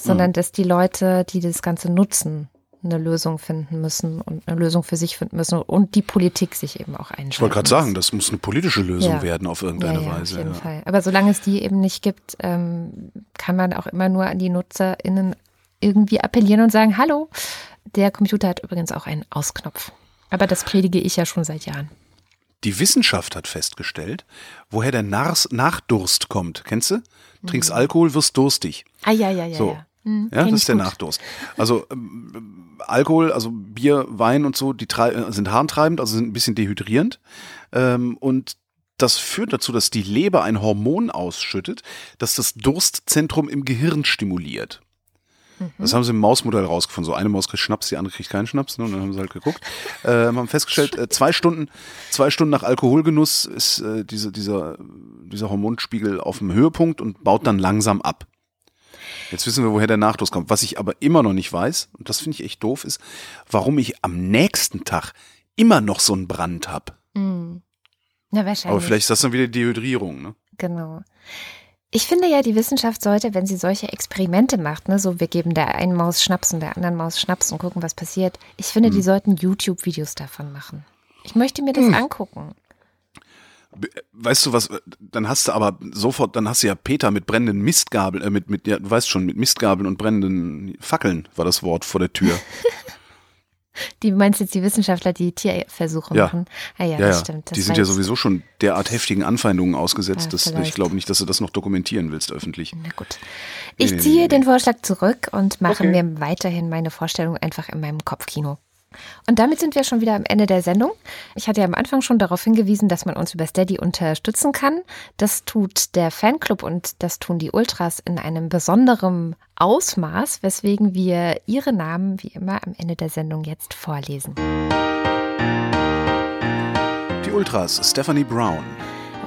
sondern mhm. dass die Leute, die das Ganze nutzen, eine Lösung finden müssen und eine Lösung für sich finden müssen und die Politik sich eben auch einschalten Ich wollte gerade sagen, das muss eine politische Lösung ja. werden auf irgendeine ja, ja, Weise. Auf jeden Fall. Aber solange es die eben nicht gibt, ähm, kann man auch immer nur an die NutzerInnen irgendwie appellieren und sagen, hallo, der Computer hat übrigens auch einen Ausknopf. Aber das predige ich ja schon seit Jahren. Die Wissenschaft hat festgestellt, woher der Nars Nachdurst kommt. Kennst du? Trinkst mhm. Alkohol, wirst durstig. Ah, ja, ja, ja. So. ja. Mhm, ja, das ist der gut. Nachdurst. Also ähm, Alkohol, also Bier, Wein und so, die äh, sind harntreibend, also sind ein bisschen dehydrierend. Ähm, und das führt dazu, dass die Leber ein Hormon ausschüttet, das das Durstzentrum im Gehirn stimuliert. Mhm. Das haben sie im Mausmodell rausgefunden. So eine Maus kriegt Schnaps, die andere kriegt keinen Schnaps. Ne? Und dann haben sie halt geguckt. äh, haben festgestellt, äh, zwei Stunden, zwei Stunden nach Alkoholgenuss ist äh, diese, dieser, dieser Hormonspiegel auf dem Höhepunkt und baut dann langsam ab. Jetzt wissen wir, woher der Nachdruck kommt. Was ich aber immer noch nicht weiß, und das finde ich echt doof, ist, warum ich am nächsten Tag immer noch so einen Brand habe. Mhm. Na, wahrscheinlich. Aber vielleicht ist das dann wieder Dehydrierung, ne? Genau. Ich finde ja, die Wissenschaft sollte, wenn sie solche Experimente macht, ne, so wir geben der einen Maus Schnaps und der anderen Maus Schnaps und gucken, was passiert. Ich finde, hm. die sollten YouTube-Videos davon machen. Ich möchte mir das hm. angucken. Weißt du was, dann hast du aber sofort, dann hast du ja Peter mit brennenden Mistgabeln, äh, mit, mit, ja, du weißt schon, mit Mistgabeln und brennenden Fackeln war das Wort vor der Tür. *laughs* Die meinst jetzt die Wissenschaftler, die Tierversuche ja. machen? Ah ja, ja, das stimmt. Das die sind ja sowieso schon derart heftigen Anfeindungen ausgesetzt, ja, dass ich glaube nicht, dass du das noch dokumentieren willst öffentlich. Na gut. Ich nee, ziehe nee, nee, den Vorschlag zurück und mache okay. mir weiterhin meine Vorstellung einfach in meinem Kopfkino. Und damit sind wir schon wieder am Ende der Sendung. Ich hatte ja am Anfang schon darauf hingewiesen, dass man uns über Steady unterstützen kann. Das tut der Fanclub und das tun die Ultras in einem besonderen Ausmaß, weswegen wir ihre Namen wie immer am Ende der Sendung jetzt vorlesen. Die Ultras Stephanie Brown,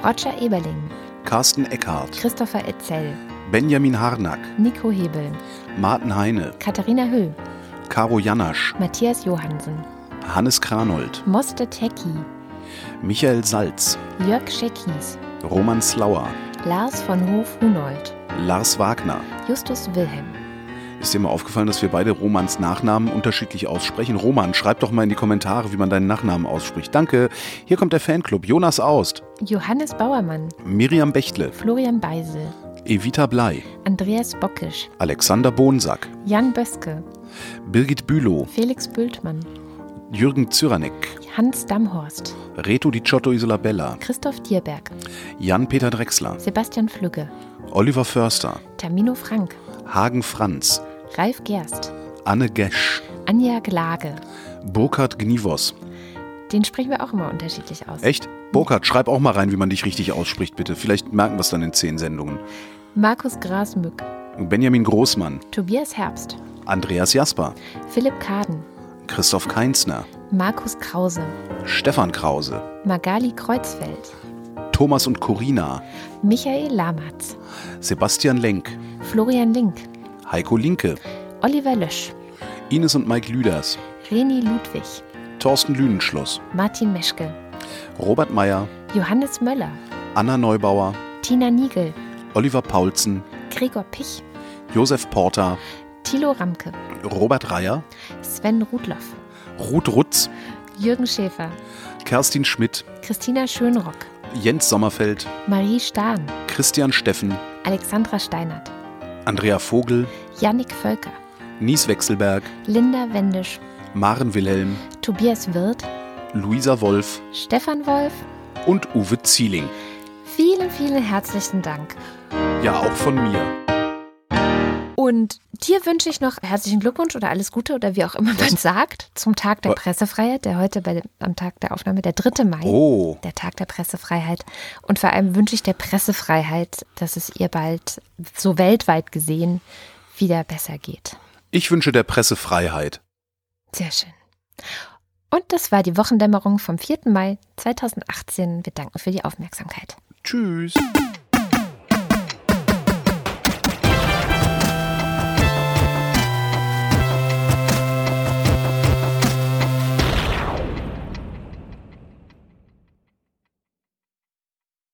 Roger Eberling, Carsten Eckhardt, Christopher Etzel, Benjamin Harnack, Nico Hebel, Martin Heine, Katharina Höll, Caro Janasch, Matthias Johansen, Hannes Kranold, Moste Tecki, Michael Salz, Jörg Scheckis, Roman Slauer, Lars von Hof-Hunold, Lars Wagner. Justus Wilhelm. Ist dir mal aufgefallen, dass wir beide Romans Nachnamen unterschiedlich aussprechen? Roman, schreib doch mal in die Kommentare, wie man deinen Nachnamen ausspricht. Danke. Hier kommt der Fanclub. Jonas Aust, Johannes Bauermann, Miriam Bechtle, Florian Beisel, Evita Blei, Andreas Bockisch, Alexander Bohnsack, Jan Böske, Birgit Bülow, Felix Bültmann, Jürgen Zyranek, Hans Damhorst, Reto Di Ciotto Isolabella, Christoph Dierberg, Jan-Peter Drechsler, Sebastian Flügge, Oliver Förster, Tamino Frank, Hagen Franz, Ralf Gerst, Anne Gesch, Anja Glage. Burkhard Gnivos. Den sprechen wir auch immer unterschiedlich aus. Echt? Burkhard, schreib auch mal rein, wie man dich richtig ausspricht, bitte. Vielleicht merken wir es dann in zehn Sendungen. Markus Grasmück, Benjamin Großmann, Tobias Herbst, Andreas Jasper, Philipp Kaden, Christoph Keinsner, Markus Krause, Stefan Krause, Magali Kreuzfeld, Thomas und Corina, Michael Lamatz, Sebastian Lenk, Florian Link, Heiko Linke, Oliver Lösch, Ines und Mike Lüders, Reni Ludwig, Thorsten Lünenschloss, Martin Meschke, Robert Meyer, Johannes Möller, Anna Neubauer, Tina Niegel, Oliver Paulsen, Gregor Pich, Josef Porter, Thilo Ramke, Robert Reyer, Sven Rudloff, Ruth Rutz, Jürgen Schäfer, Kerstin Schmidt, Christina Schönrock, Jens Sommerfeld, Marie Stahn, Christian Steffen, Alexandra Steinert, Andrea Vogel, Jannik Völker, Nies Wechselberg, Linda Wendisch, Maren Wilhelm, Tobias Wirth, Luisa Wolf Stefan Wolf. und Uwe Zieling. Vielen, vielen herzlichen Dank. Ja, auch von mir. Und dir wünsche ich noch herzlichen Glückwunsch oder alles Gute oder wie auch immer man sagt zum Tag der Pressefreiheit, der heute bei, am Tag der Aufnahme, der 3. Mai, Oh, der Tag der Pressefreiheit. Und vor allem wünsche ich der Pressefreiheit, dass es ihr bald so weltweit gesehen wieder besser geht. ich wünsche der Presse Freiheit. Sehr schön. Und das war die Wochendämmerung vom 4. Mai 2018. Wir danken für die Aufmerksamkeit. Tschüss.